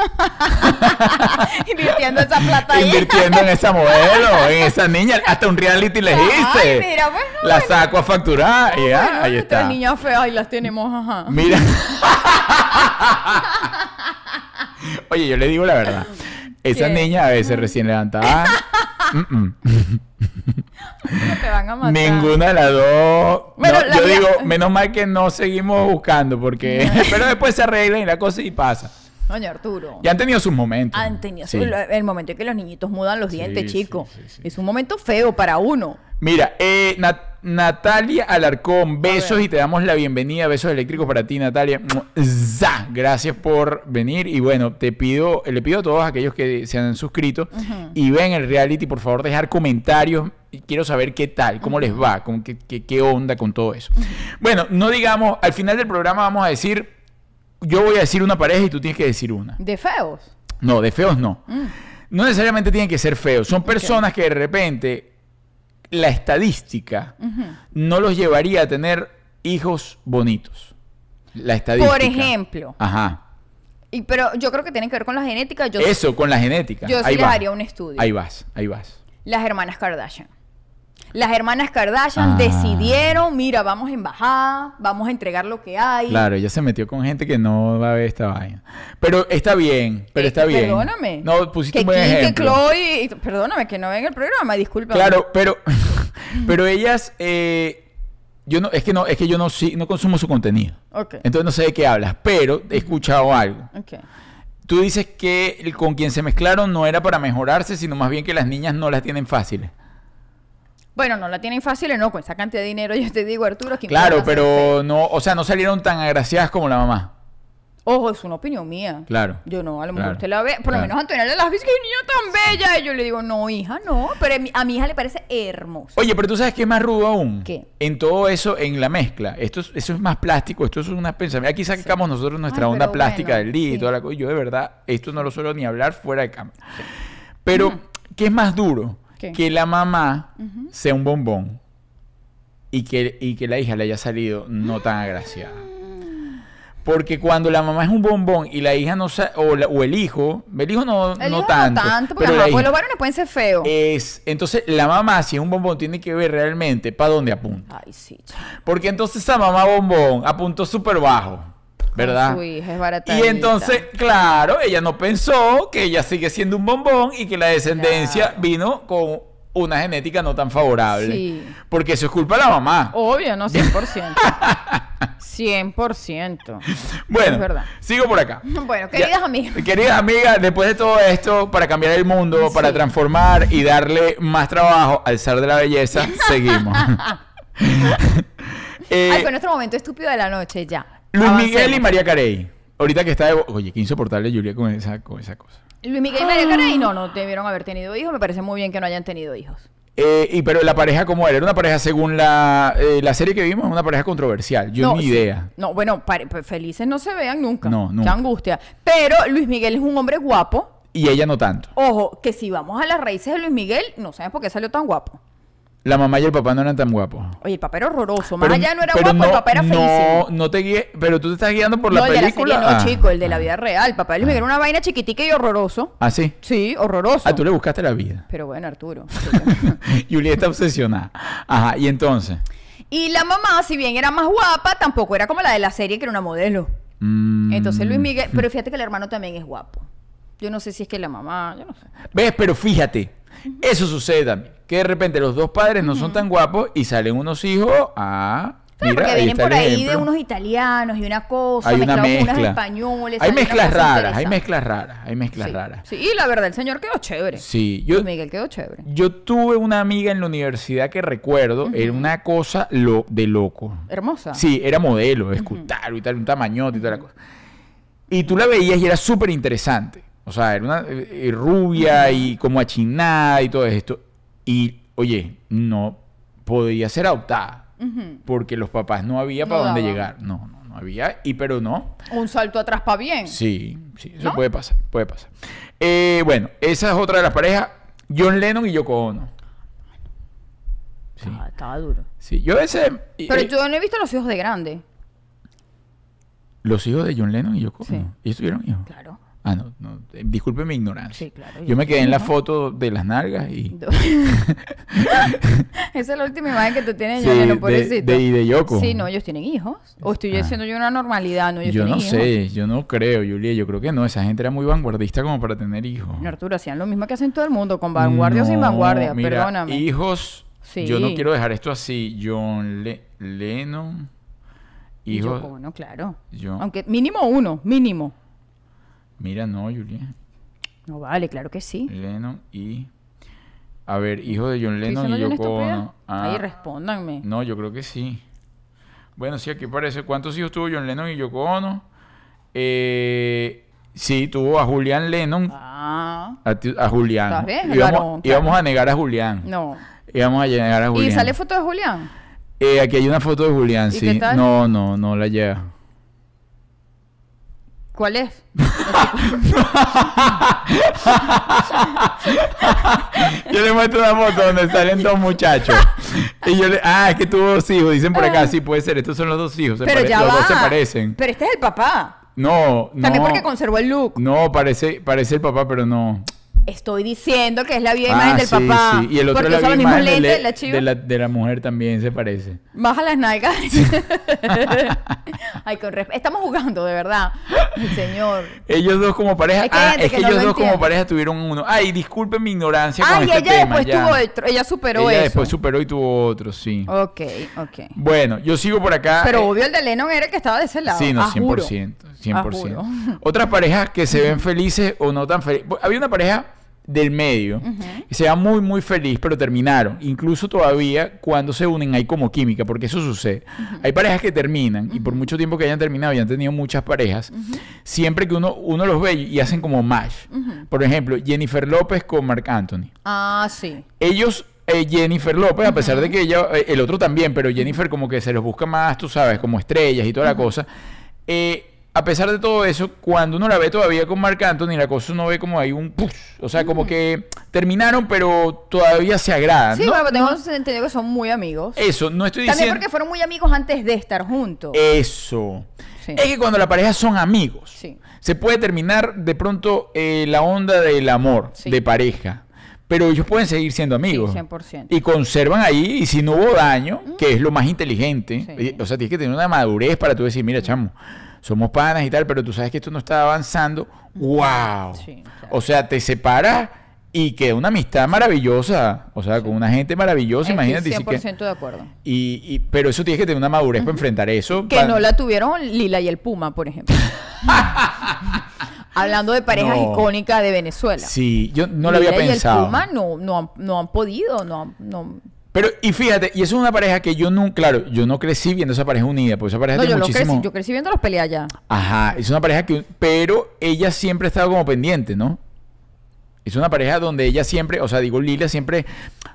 Invirtiendo esa plata ahí. Invirtiendo en esa modelo, en esa niña. Hasta un reality les hice. Ay, mira, bueno. La saco a facturar. ya, Bueno, ahí está. niñas feas y las tenemos, ajá. Mira. <laughs> Oye, yo le digo la verdad. Esa ¿Qué? niña a veces recién levantada. <laughs> mm, mm. No te van a matar. Ninguna de las dos. Bueno, No, la yo mía- digo, menos mal que no seguimos buscando, porque. <laughs> Pero después se arregla y la cosa y pasa. Doña Arturo. Ya han tenido sus momentos. Han tenido Sí. el, el momento en que los niñitos mudan los dientes, sí, chico. sí, sí. Es un momento feo para uno. Mira, eh, Nat- Natalia Alarcón, besos y te damos la bienvenida. Besos eléctricos para ti, Natalia. ¡Za! Gracias por venir. Y bueno, te pido, le pido a todos aquellos que se han suscrito y ven el reality, por favor, dejar comentarios. Quiero saber qué tal, cómo les va, con qué, qué- qué onda con todo eso. Bueno, no digamos, al final del programa vamos a decir, yo voy a decir una pareja y tú tienes que decir una. De feos. No, de feos no. Mm. No necesariamente tienen que ser feos. Son personas que de repente la estadística no los llevaría a tener hijos bonitos. La estadística. Por ejemplo. Ajá. Y, pero yo creo que tiene que ver con la genética. Yo, Eso, con la genética. yo sí Ahí les haría un estudio. Ahí vas, ahí vas. Las hermanas Kardashian. Las hermanas Kardashian Ah. decidieron, mira, vamos a embajada, vamos a entregar lo que hay. Claro, ella se metió con gente que no va a ver esta vaina. Pero está bien, pero Eh, está bien. Perdóname. No, pusiste que un buen Kim, que ejemplo. Chloe, perdóname, que no ven el programa, disculpa. Claro, pero, <laughs> pero ellas, eh, yo no, es que no, es que yo no, sí- no consumo su contenido. Entonces no sé de qué hablas, pero he escuchado algo. Ok. Tú dices que el con quien se mezclaron no era para mejorarse, sino más bien que las niñas no las tienen fáciles. Bueno, no la tienen fácil, no, con esa cantidad de dinero yo te digo, Arturo, que Claro, pero no, o sea, no salieron tan agraciadas como la mamá. Ojo, es una opinión mía. Claro. Yo no, a lo mejor Claro. usted la ve, por Claro. lo menos Antonella las dice que niña tan bella. Y yo le digo, no, hija, no. Pero a mi, hija le parece hermosa. Oye, pero tú sabes que es más rudo aún. ¿Qué? En todo eso, en la mezcla. Esto es, eso es más plástico, esto es una pensamiento. Aquí sacamos nosotros nuestra Ay, onda plástica bueno, del día y toda la cosa. y Yo de verdad, esto no lo suelo ni hablar fuera de cámara. Pero, ¿qué es más duro? ¿Qué? Que la mamá sea un bombón y que, y que la hija le haya salido no tan agraciada. Porque cuando la mamá es un bombón y la hija no sa- o, la- o el hijo, el hijo no, El no hijo tanto, no tanto, porque pero los varones pueden ser feos. es, entonces la mamá, si es un bombón, tiene que ver realmente para dónde apunta. Ay, sí, chico. Porque entonces esa mamá bombón apuntó súper bajo, ¿verdad? Su hija es barata. Y entonces, claro, ella no pensó que ella sigue siendo un bombón y que la descendencia Claro. vino con una genética no tan favorable. Sí. Porque eso es culpa de la mamá. Obvio, no, 100%. 100%. <laughs> bueno, sigo por acá. <laughs> Bueno, queridas Ya. amigas. Queridas amigas, después de todo esto, para cambiar el mundo, para transformar y darle más trabajo al zar de la belleza, <laughs> seguimos. Eh, Ay, fue nuestro momento estúpido de la noche, ya. Luis Avancemos. Miguel y María Carey. Ahorita que está de... Oye, qué insoportable Julia con esa, con esa cosa. Luis Miguel y María Carey, no, no debieron haber tenido hijos. Me parece muy bien que no hayan tenido hijos. Eh, y pero la pareja como era, era una pareja según la, eh, la serie que vimos, una pareja controversial. Yo no, ni sí. idea. No, bueno, pare- pues, felices no se vean nunca. No, Qué nunca. angustia. Pero Luis Miguel es un hombre guapo. Y ella no tanto. Ojo, que si vamos a las raíces de Luis Miguel, no sabes por qué salió tan guapo. La mamá y el papá no eran tan guapos. Oye, el papá era horroroso. Más Pero- allá no era guapo, el papá era no, feísimo. No te guíes, pero tú te estás guiando por no, la el de la película. serie no, Ah. chico, el de la vida real. El papá de Luis Miguel era una vaina chiquitica y horroroso. ¿Ah, sí? Sí, horroroso. Ah, tú le buscaste la vida. Pero bueno, Arturo. <laughs> Julia está obsesionada. Ajá, y entonces. y la mamá, si bien era más guapa, tampoco era como la de la serie, que era una modelo. Mm, Entonces Luis Miguel, pero fíjate que el hermano también es guapo. Yo no sé si es que la mamá, yo no sé. ¿Ves? Pero fíjate, eso sucede también. Que de repente los dos padres no son tan guapos y salen unos hijos a... Claro, Mira, porque vienen por ahí de unos italianos y una cosa, Hay una mezclados con unos mezcla. españoles. Hay mezclas raras, hay mezclas raras, hay mezclas Sí, raras. Sí, y la verdad, el señor quedó chévere. Sí, yo, Luis Miguel quedó chévere. yo tuve una amiga en la universidad que recuerdo, era una cosa lo, de loco. Hermosa. Sí, era modelo, escutaro y tal, un tamañote y toda la cosa. Y tú la veías y era súper interesante. O sea, era una eh, eh, rubia y como achinada y todo esto. Y, oye, no podía ser adoptada. Porque los papás no había No para dónde llegar. No, no, no había. Y pero no. Un salto atrás para bien. Sí, sí, eso ¿No? puede pasar, puede pasar. Eh, bueno, esa es otra de las parejas. John Lennon y Yoko Ono. Sí, Ah, estaba duro. sí. Yo ese... Pero eh, yo no he visto los hijos de grande. Los hijos de John Lennon y Yoko Sí. Ono. ¿Ellos tuvieron hijos? Claro. Ah, no, no. eh, Disculpe mi ignorancia. Sí, claro. Yo me quedé en la ¿no? foto de las nalgas y... <laughs> Esa es la última imagen que tú tienes, Sí, de- pobrecito. de- y de Yoko. Sí, no, ellos tienen hijos. O estoy Ah. diciendo yo una normalidad, no, ellos Yo no hijos. sé, yo no creo, Julia. Yo creo que no. Esa gente era muy vanguardista como para tener hijos. No, Arturo, hacían lo mismo que hacen todo el mundo, con vanguardia o sin No, vanguardia, mira, perdóname. Hijos. Sí. Yo no quiero dejar esto así. John Le- Lennon. Hijos. Yoko Ono, claro. Yo- Aunque mínimo uno, mínimo. Mira, no, Julia. No vale, claro que sí. Lennon y. A ver, hijo de John ¿Estoy Lennon y Yoko? Ono. Ah, Ahí respóndanme. no, yo creo que sí. Bueno, sí, aquí parece. ¿Cuántos hijos tuvo John Lennon y Yoko Ono? Eh, sí, tuvo a Julián Lennon. Ah, A, ti- a Julián. ¿Estás bien, íbamos, íbamos a negar a Julián. no. Íbamos a negar a Julián. ¿Y sale foto de Julián? Eh, aquí hay una foto de Julián, ¿Y sí. qué tal? No, no, no la lleva. ¿Cuál es? <laughs> yo le muestro una foto donde salen dos muchachos. y yo le. Ah, es que tuvo dos hijos. Dicen por acá, sí, puede ser. Estos son los dos hijos. se Pero ya los va. dos se parecen. Pero este es el papá. No, no. También porque conservó el look. No, parece, parece el papá, pero no. Estoy diciendo que es la viva Ah, imagen del sí, papá. sí. Y el otro porque la usa los mismos lentes, la chiva. de la, de la mujer también se parece. Baja las nalgas. <laughs> Ay, con respeto. Estamos jugando, de verdad. El señor. Ellos dos como pareja. Es que ah, gente es que, que no ellos lo dos como pareja tuvieron uno. Ay, disculpen mi ignorancia con Ay, este ella tema. después ya. tuvo otro. Ella superó Ella eso. después superó y tuvo otro, sí. Ok, ok. Bueno, yo sigo por acá. Pero eh, obvio el de Lennon era el que estaba de ese lado. Sí, no, Ah, juro. 100%. Ah, 100%. juro. <laughs> Otras parejas que se ven felices o no tan felices. Había una pareja del medio que se va muy, muy feliz, pero terminaron. Incluso todavía cuando se unen hay como química, porque eso sucede. Hay parejas que terminan y por mucho tiempo que hayan terminado y han tenido muchas parejas, siempre que uno, uno los ve y hacen como match. Por ejemplo, Jennifer López con Marc Anthony. Ah, sí. Ellos, eh, Jennifer López, a pesar de que ella, eh, el otro también, pero Jennifer como que se los busca más, tú sabes, como estrellas y toda la cosa. eh, a pesar de todo eso, cuando uno la ve todavía con Marc Anthony, la cosa uno ve como hay un push. O sea, como que terminaron, pero todavía se agradan. Sí, ¿no? bueno, tengo entendido que son muy amigos. Eso, no estoy También diciendo. porque fueron muy amigos antes de estar juntos. Eso. Sí. Es que cuando la pareja son amigos, Sí. se puede terminar de pronto eh, la onda del amor Sí. de pareja. Pero ellos pueden seguir siendo amigos. 100%. Y conservan ahí, y si no hubo daño, que es lo más inteligente, Sí. eh, o sea, tienes que tener una madurez para tú decir, mira, chamo, somos panas y tal, pero tú sabes que esto no está avanzando. ¡Wow! Sí, claro. O sea, te separas y queda una amistad maravillosa. O sea, con una gente maravillosa, imagínate. Estoy y si 100% que- de acuerdo. y, y- pero eso tienes que tener una madurez para enfrentar eso. Que no la tuvieron Lila y el Puma, por ejemplo. <laughs> Hablando de parejas No. icónicas de Venezuela. Sí, yo no lo había pensado. Y el Puma no, no, han, no han podido, no, Pero, y fíjate, y eso es una pareja que yo no, claro, yo no crecí viendo esa pareja unida, porque esa pareja no, tiene yo, muchísimo... crecí, yo crecí viendo los peleas ya. Ajá, es una pareja que... Pero ella siempre ha estado como pendiente, ¿no? Es una pareja donde ella siempre, o sea, digo, Lila siempre...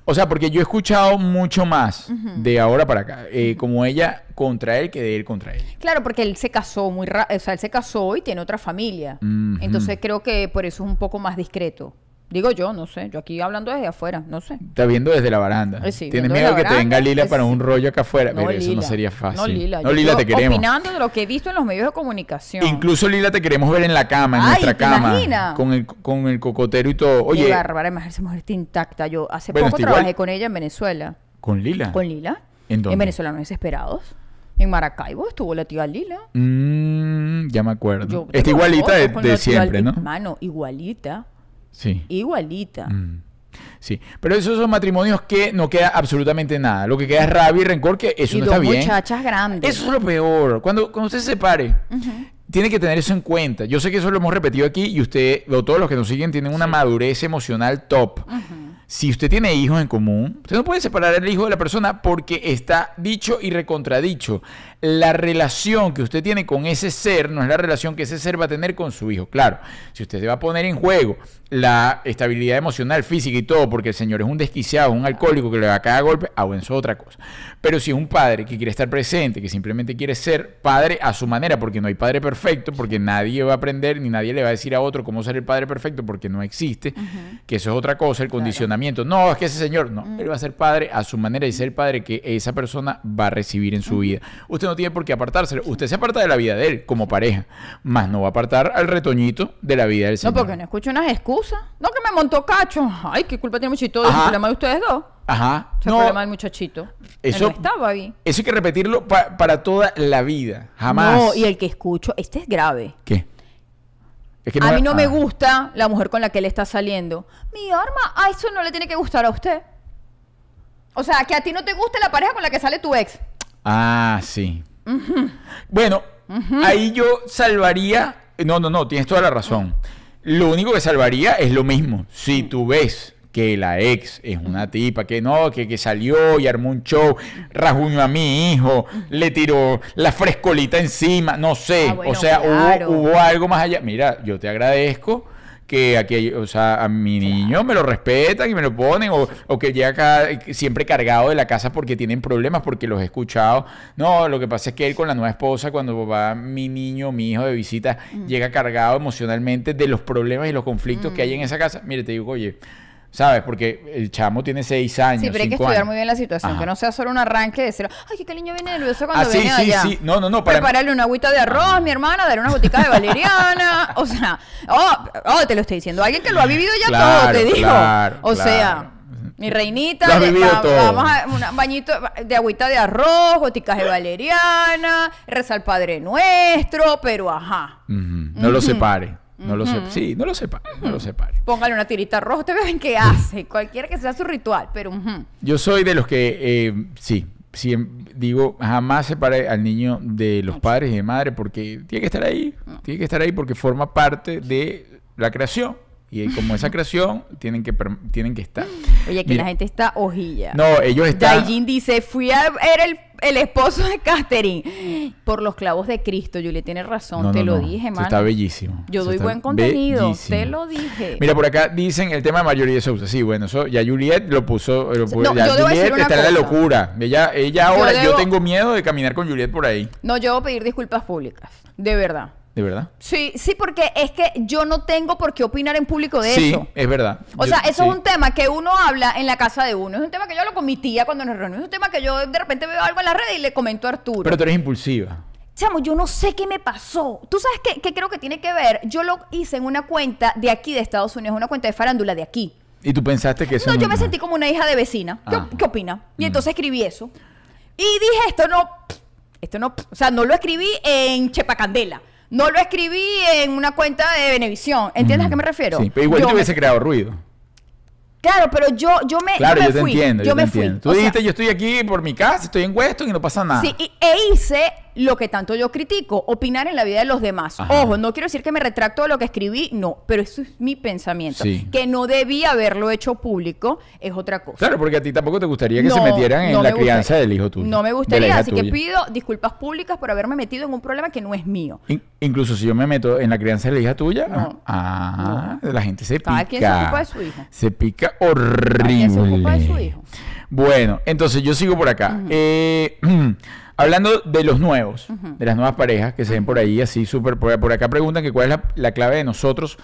O sea, porque yo he escuchado mucho más de ahora para acá, eh, como ella contra él que de él contra ella. Claro, porque él se casó muy rápido, o sea, él se casó y tiene otra familia. Entonces creo que por eso es un poco más discreto. Digo yo, no sé, yo aquí hablando desde afuera, no sé. Está viendo desde la baranda. Eh, sí, Tienes miedo que la te venga baranda, Lila para un rollo acá afuera. Pero eso no sería fácil. No, Lila. No, Lila, te queremos. Opinando de lo que he visto en los medios de comunicación. Incluso Lila te queremos ver en la cama, en Ay, nuestra ¿te cama. imaginas? Con el, con el cocotero y todo. Oye, Oye, bárbara, esa mujer está intacta. Yo hace Bueno, poco igual. trabajé con ella en Venezuela. con Lila. ¿Con Lila? ¿En dónde? Venezolanos Desesperados. En Maracaibo estuvo la tía Lila. Mm, ya me acuerdo. Está igualita de, de siempre. ¿no? Mano, igualita. Sí. Igualita. Mm. Sí, pero esos son matrimonios que no queda absolutamente nada. Lo que queda es rabia y rencor, que eso y no dos está bien. muchachas grandes. Eso es lo peor. Cuando, cuando usted se separe, tiene que tener eso en cuenta. Yo sé que eso lo hemos repetido aquí y usted, o todos los que nos siguen, tienen una madurez emocional top. Si usted tiene hijos en común, usted no puede separar el hijo de la persona porque está dicho y recontradiccho. La relación que usted tiene con ese ser no es la relación que ese ser va a tener con su hijo. Claro, si usted se va a poner en juego la estabilidad emocional, física y todo, porque el señor es un desquiciado, un alcohólico que le va a caer golpe, ah, bueno, eso es otra cosa. Pero si es un padre que quiere estar presente, que simplemente quiere ser padre a su manera, porque no hay padre perfecto, porque nadie va a aprender ni nadie le va a decir a otro cómo ser el padre perfecto, porque no existe, que eso es otra cosa, el condicionamiento. No, es que ese señor, no, él va a ser padre a su manera y ser el padre que esa persona va a recibir en su vida. Usted no tiene por qué apartarse, usted se aparta de la vida de él como pareja, más no va a apartar al retoñito de la vida del No, señor. porque no escucho unas excusas. No, que me montó cacho. Ay, qué culpa tiene muchachito. Es el problema de ustedes dos. Ajá. Es el No, problema del muchachito. Eso- no estaba ahí. Eso hay que repetirlo pa- para toda la vida. Jamás. No, y el que escucho, este es grave. ¿Qué? Es que a mí no me ah. gusta la mujer con la que él está saliendo. Mi arma, a eso no le tiene que gustar a usted. O sea, que a ti no te guste la pareja con la que sale tu ex. Ah, sí. Bueno, ahí yo salvaría. No, no, no, tienes toda la razón. Lo único que salvaría es lo mismo. Si tú ves que la ex es una tipa que no, que, que salió y armó un show, rajuñó a mi hijo, le tiró la frescolita encima, no sé. Ah, bueno, o sea, hubo, algo más allá. Mira, yo te agradezco que aquí, o sea, a mi niño me lo respetan y me lo ponen, o, o que llega acá eh, siempre cargado de la casa porque tienen problemas, porque los he escuchado. No, lo que pasa es que él con la nueva esposa, cuando va mi niño, mi hijo de visita, llega cargado emocionalmente de los problemas y los conflictos que hay en esa casa. Mire, te digo, oye, ¿sabes? Porque el chamo tiene seis años. Sí, pero hay que estudiar años. muy bien la situación. Ajá. Que no sea solo un arranque de decir, ay, que el niño viene nervioso cuando Ah, sí, viene de sí, allá. sí. No, no, no, para- Prepararle una agüita de arroz, mi hermana, darle una gotica de <laughs> valeriana. o sea, oh, oh, te lo estoy diciendo. Alguien que lo ha vivido ya Claro, todo, te digo. claro, o claro. sea, mi reinita, vivido va- vamos a un bañito de agüita de arroz, goticas de valeriana, reza al Padre Nuestro, pero ajá. No lo separe. No lo separe. Sí, no lo separe. No lo separe. Póngale una tirita roja, ustedes ven qué hace. <laughs> Cualquiera que sea su ritual, pero. Yo soy de los que, eh, sí, siem- digo, jamás separe al niño de los padres y de madre porque tiene que estar ahí. Tiene que estar ahí porque forma parte de la creación. Y como esa creación, tienen que, tienen que estar. Oye, que Mira, la gente está hojilla. No, ellos están... Daijin dice, fui a ver el, el esposo de Catherine por los clavos de Cristo. Julie tiene razón, No, te no, lo no. dije, mano. Está bellísimo. Yo doy buen contenido, bellísimo. te lo dije. Mira, por acá dicen el tema de Marjorie de Sousa. Sí, bueno, eso ya Juliet lo puso. Lo puso No, ya yo Juliet una está en la locura. Ella, ella ahora, yo, debo- tengo miedo de caminar con Juliet por ahí. No, yo voy a pedir disculpas públicas, de verdad. ¿De verdad? Sí, sí, porque es que yo no tengo por qué opinar en público de sí, eso. es verdad. O Yo- sea, eso sí. es un tema que uno habla en la casa de uno. Es un tema que yo hablo con mi tía cuando nos reunimos. Es un tema que yo de repente veo algo en la red y le comento a Arturo. Pero tú eres impulsiva. Chamo, yo no sé qué me pasó. ¿Tú sabes qué, qué creo que tiene que ver? Yo lo hice en una cuenta de aquí de Estados Unidos, una cuenta de farándula de aquí. Y tú pensaste que eso No, yo me sentí como una hija de vecina. ¿Qué, Ajá. qué opina? Y entonces escribí eso. Y dije, esto no, esto no, o sea, no lo escribí en Chepacandela. No lo escribí en una cuenta de Benevisión. ¿Entiendes a qué me refiero? Sí, pero igual Yo te me- hubiese creado ruido. Claro, pero yo, yo me, Claro, yo yo, me te fui. entiendo. yo Yo, me fui. Tú O sea, dijiste, yo estoy aquí por mi casa, estoy en Weston y no pasa nada. Sí, y- e hice lo que tanto yo critico, opinar en la vida de los demás. Ajá. Ojo, no quiero decir que me retracto de lo que escribí, no, pero eso es mi pensamiento. Sí. Que no debía haberlo hecho público es otra cosa. Claro, porque a ti tampoco te gustaría que se metieran en no la me crianza gustaría. del hijo tuyo. No me gustaría, así que pido disculpas públicas por haberme metido en un problema que no es mío. In- incluso si yo me meto en la crianza de la hija tuya, No. ah, la gente se pica. Quien se ocupa de su hijo. Se pica horrible. se ocupa de su hijo. Bueno, entonces yo sigo por acá. Eh, <clears throat> hablando de los nuevos, de las nuevas parejas que se ven por ahí, así súper. Por, acá preguntan que cuál es la, la clave de nosotros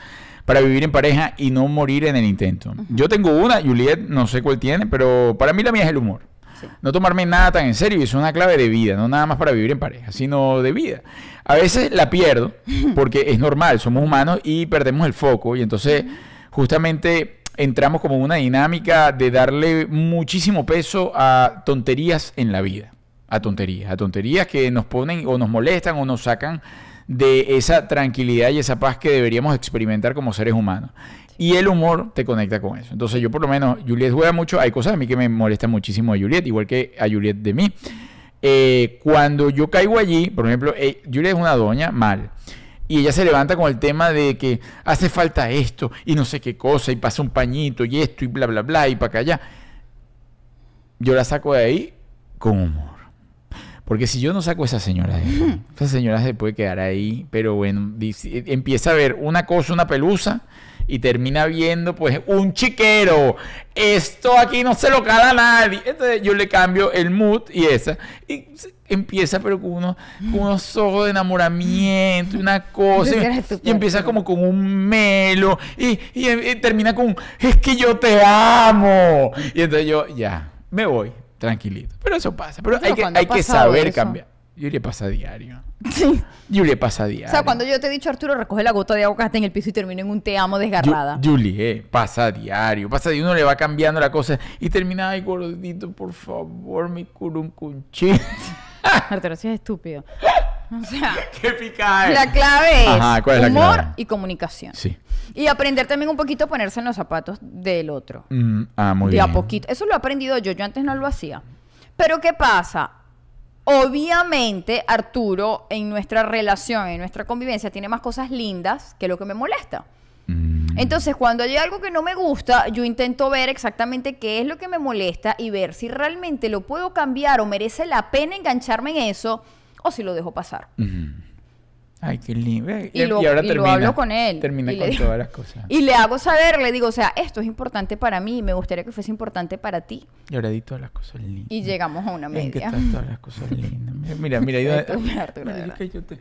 para vivir en pareja y no morir en el intento. Yo tengo una, Juliet, no sé cuál tiene, pero para mí la mía es el humor. Sí. No tomarme nada tan en serio y es una clave de vida, no nada más para vivir en pareja, sino de vida. A veces la pierdo <laughs> porque es normal, somos humanos y perdemos el foco y entonces justamente entramos como una dinámica de darle muchísimo peso a tonterías en la vida, a tonterías, a tonterías que nos ponen o nos molestan o nos sacan de esa tranquilidad y esa paz que deberíamos experimentar como seres humanos. Y el humor te conecta con eso. Entonces yo por lo menos, Juliet juega mucho, hay cosas a mí que me molestan muchísimo de Juliet, igual que a Juliet de mí. Eh, cuando yo caigo allí, por ejemplo, eh, Juliet es una doña mal. Y ella se levanta con el tema de que hace falta esto y no sé qué cosa, y pasa un pañito y esto y bla, bla, bla, y para acá allá. Yo la saco de ahí con humor. Porque si yo no saco a esa señora de esa señora se puede quedar ahí, pero bueno, dice- empieza a ver una cosa, una pelusa, y termina viendo pues un chiquero. Esto aquí no se lo cala a nadie. Entonces yo le cambio el mood y esa. Y empieza pero con unos, con unos ojos de enamoramiento y una cosa. Y, empieza como con un melo. Y, y- y termina con, es que yo te amo. Y entonces yo ya, me voy, tranquilito. Pero eso pasa. Pero hay que, hay que saber eso. cambiar. Le pasa a diario. Sí. Le pasa a diario. O sea, cuando yo te he dicho, Arturo, recoge la gota de agua que está en el piso y termina en un te amo desgarrada. Yu- Julie, eh, pasa a diario. Pasa y uno le va cambiando la cosa y termina, ay, gordito, por favor, mi curuncuchi. Arturo, sí es estúpido. <laughs> <laughs> O sea, <laughs> la clave es Ajá, ¿cuál es la humor clave? y comunicación. Sí. Y aprender también un poquito a ponerse en los zapatos del otro. Mm, ah, muy de bien. a poquito. Eso lo he aprendido yo. Yo antes no lo hacía. Pero ¿qué pasa? Obviamente, Arturo, en nuestra relación, en nuestra convivencia, tiene más cosas lindas que lo que me molesta. Mm, Entonces, cuando hay algo que no me gusta, yo intento ver exactamente qué es lo que me molesta y ver si realmente lo puedo cambiar o merece la pena engancharme en eso o si lo dejo pasar. Ay, qué lindo. Ve, Y lo- ahora y lo termina. hablo con él. Termina Y le con digo- todas las cosas. <laughs> Y le hago saber, le digo, o sea, esto es importante para mí y me gustaría que fuese importante para ti. Y ahora di todas las cosas lindas. Y llegamos a una En que media. están todas las cosas <laughs> lindas. Mira, mira, Arturo, <laughs> de mira, yo te-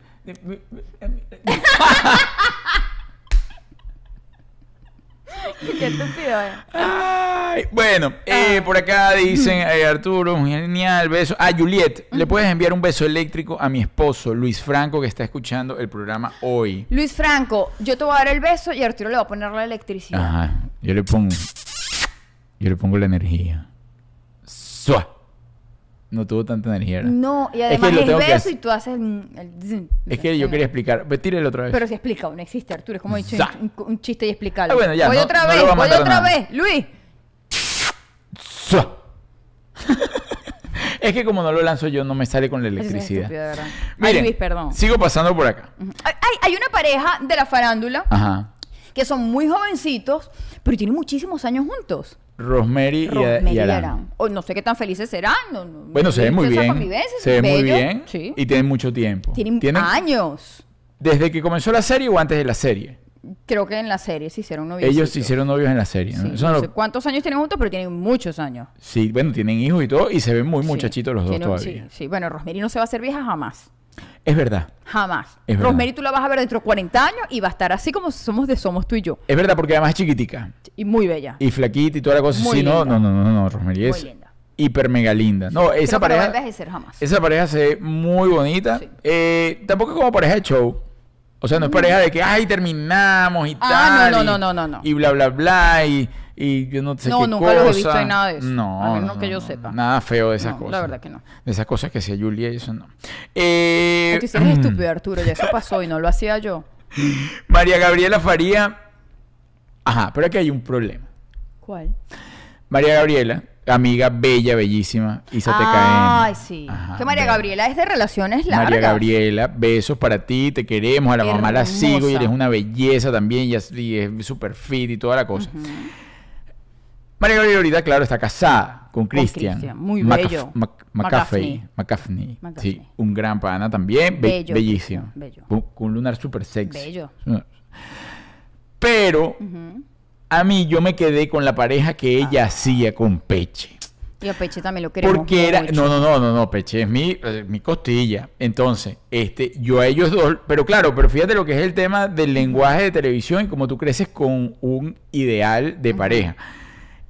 <laughs> Qué estúpido, eh. Ay, bueno, eh, Ah. por acá dicen eh, Arturo, genial, beso. Ah, Juliet, le puedes enviar un beso eléctrico a mi esposo, Luis Franco, que está escuchando el programa hoy. Luis Franco, yo te voy a dar el beso y Arturo le va a poner la electricidad. Ajá, yo le pongo, yo le pongo la energía. ¡Sua! No tuvo tanta energía. ¿verdad? No, y Es que además es, que beso hacer. y tú haces el... Es que yo quería explicar. Ve, Tírelo otra vez. Pero si explica, no existe, Arturo. Es como he dicho, un, un chiste y explicarlo. Ah, bueno, ya, voy no- otra no vez, voy otra nada. vez. Luis. <laughs> Es que como no lo lanzo yo, no me sale con la Eso es electricidad. estúpido. Miren, Ay, Luis, perdón. Sigo pasando por acá. Hay, hay- hay una pareja de la farándula Ajá. que son muy jovencitos, pero tienen muchísimos años juntos. Rosemary, y- Rosemary. Aran. O no sé qué tan felices serán. no- no- Bueno, se ve muy bien. Se ve muy bien. Sí. Y tienen mucho tiempo. Tienen, años. Desde que comenzó la serie o antes de la serie. Creo que en la serie se hicieron novios. Ellos se hicieron novios en la serie. ¿no? Sí, Eso no no sé lo- cuántos años tienen juntos, pero tienen muchos años. Sí, bueno, tienen hijos y todo y se ven muy Sí. muchachitos los dos Tienen- todavía. Sí, sí. bueno, Rosemary no se va a hacer vieja jamás. Es verdad. Jamás. Es verdad. Rosemary tú la vas a ver dentro de 40 años y va a estar así como somos de Somos tú y yo. Es verdad porque además es chiquitica. Y muy bella. Y flaquita y toda la cosa. Muy sí, no, linda. no, no, no, no, Rosemary Muy es linda. hiper mega linda. No, esa Creo que no pareja. envejecer jamás. Esa pareja se ve muy bonita. Sí. Eh, tampoco es como pareja de show. O sea, no es pareja de que, ay, terminamos y Ah, tal. no, y- no, no, no, no. Y bla, bla, bla. Y, y yo no sé No, qué nunca los he cosa. visto en nada de eso. No, A menos no, que yo sepa. Nada feo de esas No, cosas. la verdad que no. De esas cosas que hacía Julia y eso no. Eh, Tú eres <clears throat> estúpido, Arturo. Ya eso pasó y no lo hacía yo. María Gabriela Faría. Ajá, pero aquí hay un problema. ¿Cuál? María Gabriela, amiga bella, bellísima, Isa. Ay, sí. Ajá, que María Gabriela es de relaciones largas. María Gabriela, besos para ti, te queremos, a la mamá la sigo y eres una belleza también y es, súper fit y toda la cosa. María Gabriela ahorita, claro, está casada con Cristian. Muy Macaf- bello. Mac-. McGaffney. Sí, un gran pana también, be- Bello, bellísimo. Bello. Con, un lunar súper sexy. Bello. Pero a mí yo me quedé con la pareja que ella Ah. hacía con Peche. Y a Peche también lo queremos Porque era. mucho. No, no, no, no, no, Peche es mi, eh, mi costilla. Entonces, este, yo a ellos dos. Pero claro, pero fíjate lo que es el tema del lenguaje de televisión y cómo tú creces con un ideal de pareja.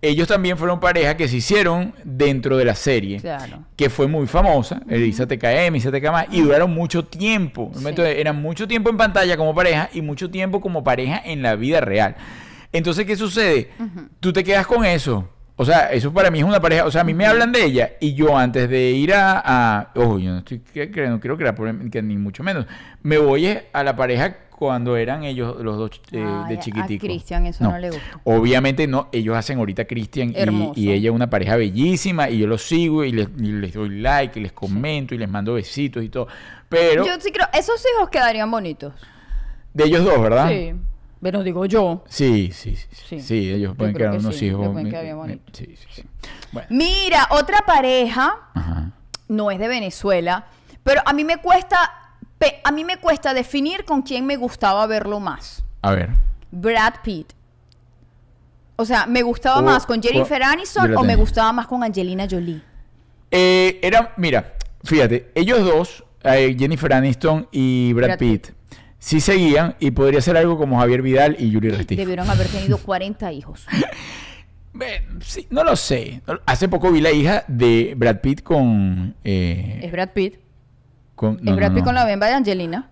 Ellos también fueron pareja que se hicieron dentro de la serie. Claro. Que fue muy famosa, Elisa TKM, Elisa TKM, y duraron mucho tiempo. Sí. Entonces, eran mucho tiempo en pantalla como pareja y mucho tiempo como pareja en la vida real. Entonces, ¿qué sucede? Tú te quedas con eso. O sea, eso para mí es una pareja. O sea, a mí me hablan de ella y yo antes de ir a. a ojo, yo no estoy que- no quiero crear por- que ni mucho menos. Me voy a la pareja cuando eran ellos los dos eh, Ay, de a chiquiticos. Cristian eso no le gusta. Obviamente no, ellos hacen ahorita Cristian y, y ella una pareja bellísima y yo los sigo y les, y les doy like y les comento y les mando besitos y todo. Pero Yo sí creo, esos hijos quedarían bonitos. de ellos dos, ¿verdad? Sí. Pero digo yo. Sí, sí, sí. Sí, Sí. Ellos pueden creo quedar que unos sí, hijos. pueden quedar bien bonitos. Sí, sí, sí. Bueno, Mira, otra pareja ajá. no es de Venezuela, pero a mí me cuesta, pe- a mí me cuesta definir con quién me gustaba verlo más. A ver. Brad Pitt. O sea, ¿me gustaba O- más con Jennifer yo Aniston o me gustaba más con Angelina Jolie? Eh, era, mira, fíjate, ellos dos, eh, Jennifer Aniston y Brad, Brad Pitt, sí seguían y podría ser algo como Javier Vidal y Yuri Restif. Debieron haber tenido <laughs> 40 hijos. <laughs> Sí, no lo sé. Hace poco vi la hija de Brad Pitt con... eh, Es Brad Pitt. Con- no, es Brad no, Pitt no. con la bemba de Angelina.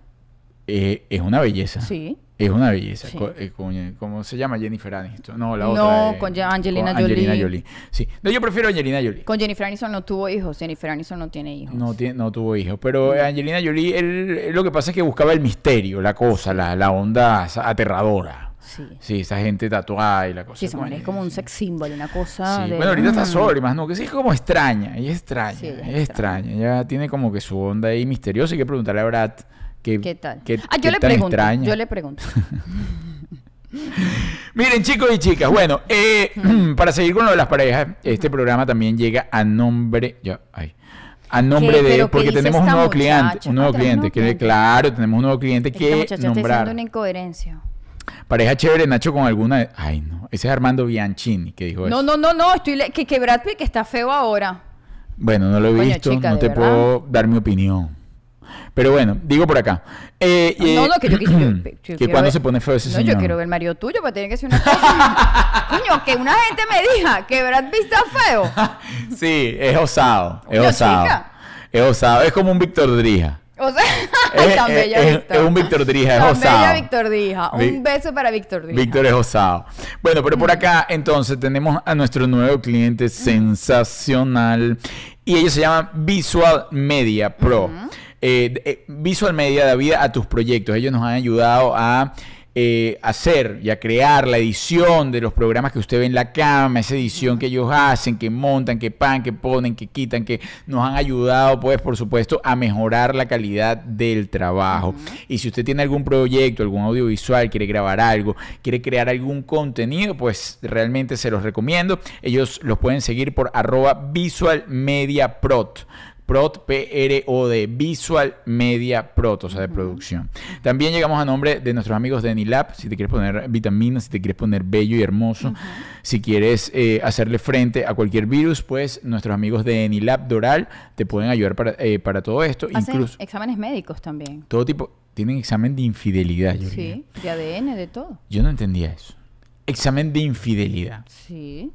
Eh, es una belleza. Sí. Es una belleza. Sí. Co- eh, con- ¿Cómo se llama? Jennifer Aniston. No, la No, otra. eh, con ya- Angelina Angelina Jolie. Jolie. Sí. No, yo prefiero Angelina Jolie. Con Jennifer Aniston no tuvo hijos. Jennifer Aniston no tiene hijos. No, tiene, no tuvo hijos. Pero Angelina Jolie, él- lo que pasa es que buscaba el misterio, la cosa, la, la onda aterradora. Sí. Sí, esa gente tatuada y la cosa. Sí, es como un sex symbol, una cosa Sí, de... bueno, ahorita está y más no, que sí es como extraña, es extraña, Sí, es extraña, ella tiene como que su onda ahí misteriosa, hay que preguntarle a Brad que, ¿Qué tal? ah, yo le pregunto. extraña. Yo le pregunto. <laughs> Miren, chicos y chicas, bueno, eh, <clears throat> para seguir con lo de las parejas, este programa también llega a nombre, ya, ay, a nombre de, ¿Pero qué porque tenemos un nuevo cliente, un nuevo cliente, nuevo que cliente. claro, tenemos un nuevo cliente Esta que muchacha está nombrar. haciendo una incoherencia. Pareja chévere, Nacho, con alguna, de- ay no, ese es Armando Bianchini que dijo No, eso. no, no, no. Estoy le- que, que Brad Pitt que está feo ahora. Bueno, no lo he Coño, visto, chica, no ¿de te verdad? puedo dar mi opinión. Pero bueno, digo por acá. Eh, No, eh, no, que yo, quis- yo- <clears throat> yo que quiero cuando ver- se pone feo ese no, señor. yo quiero ver el marido tuyo, pero tiene que ser una cosa. <laughs> Coño, que una gente me diga que Brad Pitt está feo. <laughs> Sí, es osado, es Coño, osado. chica. Es osado, es como un Víctor Drija. O sea, <laughs> Es- tan Víctor. es un Víctor Drija, es Tan osado. Víctor Drija. Un beso para Víctor Drija. Víctor es osado. Bueno, pero Mm. por acá entonces tenemos a nuestro nuevo cliente sensacional y ellos se llaman Visual Media Pro. Eh, de- eh, Visual Media da vida a tus proyectos. Ellos nos han ayudado a eh, hacer y a crear la edición de los programas que usted ve en la cama, esa edición que ellos hacen, que montan, que pan, que ponen, que quitan, que nos han ayudado, pues, por supuesto, a mejorar la calidad del trabajo. Y si usted tiene algún proyecto, algún audiovisual, quiere grabar algo, quiere crear algún contenido, pues realmente se los recomiendo. Ellos los pueden seguir por arroba Visual Prot, P-R-O-D, Visual Media Prot, o sea, de producción. También llegamos a nombre de nuestros amigos de Enilab, si te quieres poner vitaminas, si te quieres poner bello y hermoso, si quieres eh, hacerle frente a cualquier virus, pues nuestros amigos de Enilab Doral te pueden ayudar para, eh, para todo esto. Hacen Incluso exámenes médicos también. todo tipo, tienen examen de infidelidad. Yo, Sí, de ADN, de todo. yo no entendía eso. Examen de infidelidad. Sí.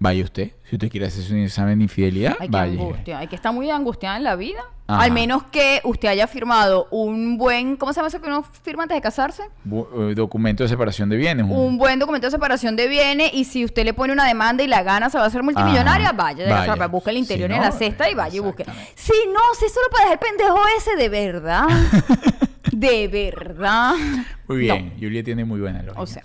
Vaya usted, si usted quiere hacerse un examen de infidelidad, Hay que vaya. angustia. Hay que estar muy angustiada en la vida. Ajá. Al menos que usted haya firmado un buen. ¿Cómo se llama eso que uno firma antes de casarse? Bu- eh, documento de separación de bienes. un- Un buen documento de separación de bienes. Y si usted le pone una demanda y la gana, se va a hacer multimillonaria. Ajá. Vaya, Vaya. busca el interior Si en no, la cesta y vaya y busque. Si no, si solo para dejar el pendejo ese, de verdad. <laughs> de verdad. Muy bien, Julia tiene muy buena lógica. O sea.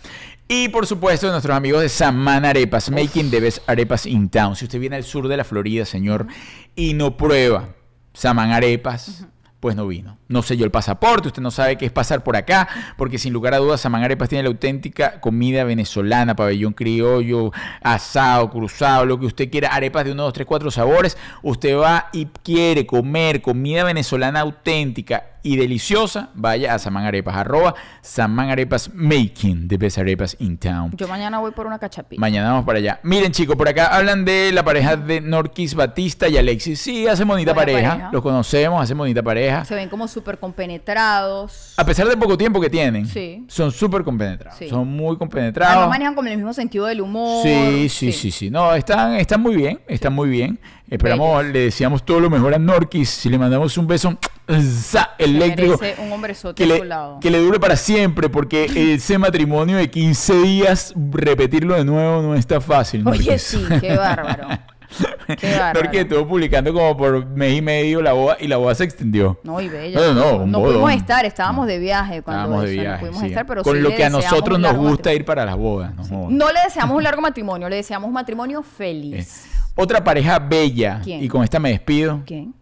Y por supuesto, nuestros amigos de Samán Arepas, Making the Best Arepas in Town. Si usted viene al sur de la Florida, señor, y no prueba Samán Arepas, pues no vino. No selló el pasaporte, usted no sabe qué es pasar por acá, porque sin lugar a dudas, Samán Arepas tiene la auténtica comida venezolana, pabellón criollo, asado, cruzado, lo que usted quiera, arepas de uno, dos, tres, cuatro sabores. Usted va y quiere comer comida venezolana auténtica y deliciosa, vaya a Samán Arepas, arroba Samán Arepas Making the Best Arepas in Town. Yo mañana voy por una cachapita. Mañana vamos para allá. Miren, chicos, por acá hablan de la pareja de Norquis Batista y Alexis. Sí, hacen bonita pareja. pareja. Los conocemos, hacen bonita pareja. Se ven como súper compenetrados. A pesar del poco tiempo que tienen, Sí. son súper compenetrados. Sí. Son muy Además compenetrados. manejan como el mismo sentido del humor. Sí, sí, sí, sí. No, están, están muy bien, están muy bien. Esperamos, Bellos. le deseamos todo lo mejor a Norquis. Si le mandamos un beso eléctrico. un hombrezote que le, lado. que le dure para siempre, porque ese matrimonio de 15 días, repetirlo de nuevo no está fácil. Oye, sí, qué bárbaro. <laughs> Qué. <laughs> Porque estuvo publicando como por mes y medio la boda y la boda se extendió. No, y bella. No, no, un no bodón. pudimos estar, estábamos de viaje cuando Estábamos de eso, no viaje. pudimos sí. estar, pero Con sí lo le que a nosotros nos gusta ir para las bodas. No. No le deseamos un largo matrimonio, le deseamos un matrimonio feliz. Otra pareja bella, ¿Quién? y con esta me despido, ¿Quién?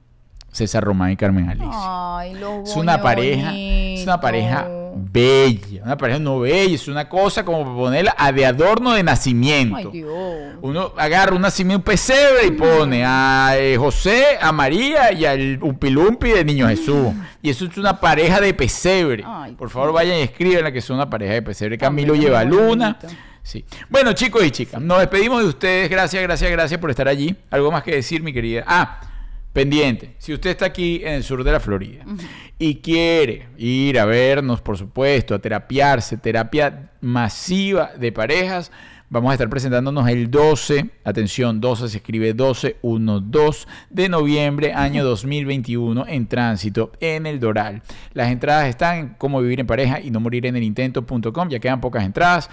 César Román y Carmen Alicia. Ay, los Es una pareja, es una pareja bella, una pareja no bella, es una cosa como ponerla a de adorno de nacimiento. Ay, Dios. Uno agarra un nacimiento, pesebre y pone a eh, José, a María y al Umpilumpi de Niño Jesús. Y eso es una pareja de pesebre. Ay, Por favor, vayan y escríbanla que es una pareja de pesebre. Camilo lleva luna. Sí. Bueno, chicos y chicas, nos despedimos de ustedes. Gracias, gracias, gracias por estar allí. ¿Algo más que decir, mi querida? Ah, pendiente. Si usted está aquí en el sur de la Florida y quiere ir a vernos, por supuesto, a terapiarse, terapia masiva de parejas, vamos a estar presentándonos el 12, atención, 12 se escribe 12, 1, 2 de noviembre, año 2021, en tránsito, en el Doral. Las entradas están en cómo vivir en pareja y no morir en el intento.com, ya quedan pocas entradas.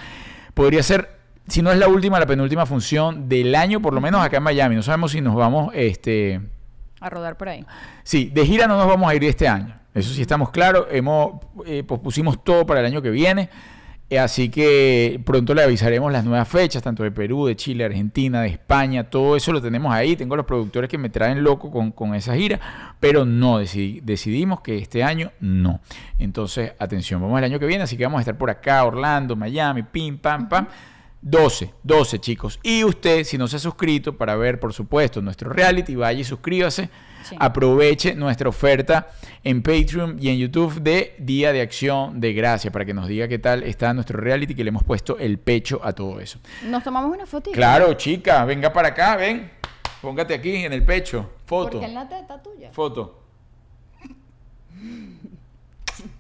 Podría ser si no es la última, la penúltima función del año, por lo menos acá en Miami. No sabemos si nos vamos, este, A rodar por ahí. Sí, de gira no nos vamos a ir este año. Eso sí estamos claros. Hemos eh, pospusimos todo para el año que viene. Eh, así que pronto le avisaremos las nuevas fechas, tanto de Perú, de Chile, Argentina, de España. Todo eso lo tenemos ahí. Tengo los productores que me traen loco con, con esa gira. Pero no, decidi- decidimos que este año no. Entonces, atención, vamos el año que viene. Así que vamos a estar por acá, Orlando, Miami, pim, pam, pam. 12, 12 chicos. Y usted, si no se ha suscrito para ver, por supuesto, nuestro reality, vaya y suscríbase. Sí. Aproveche nuestra oferta en Patreon y en YouTube de Día de Acción de Gracia para que nos diga qué tal está nuestro reality que le hemos puesto el pecho a todo eso. Nos tomamos una fotito. Claro, chica, venga para acá, ven. Póngate aquí en el pecho. Foto. Porque en la teta tuya. Foto. <laughs>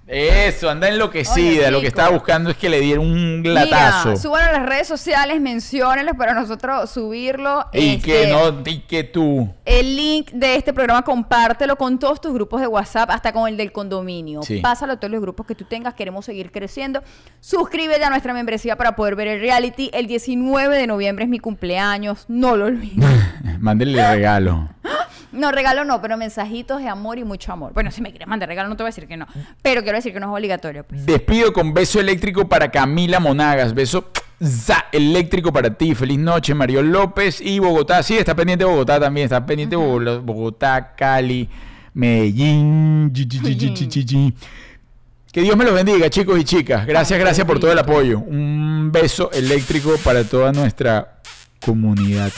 Eso, anda enloquecida. Oye, Lo que estaba buscando es que le diera un latazo. Mira, súbanlo a las redes sociales, menciónenlos para nosotros subirlo. y Este, que no, y que tú. El link de este programa, compártelo con todos tus grupos de WhatsApp, hasta con el del condominio. Sí. Pásalo a todos los grupos que tú tengas, queremos seguir creciendo. Suscríbete a nuestra membresía para poder ver el reality. El 19 de noviembre es mi cumpleaños, no lo olvides. <laughs> Mándele regalo. <laughs> No, regalo no, pero mensajitos de amor y mucho amor. Bueno, si me quieres mandar regalo, no te voy a decir que no. Pero quiero decir que no es obligatorio. Pues. Despido con beso eléctrico para Camila Monagas. Beso za, eléctrico para ti. Feliz noche, Mario López y Bogotá. Sí, está pendiente Bogotá también. Está pendiente Bogo- Bogotá, Cali, Medellín. Que Dios me los bendiga, chicos y chicas. Gracias, gracias por todo el apoyo. Un beso eléctrico para toda nuestra comunidad.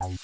Bye.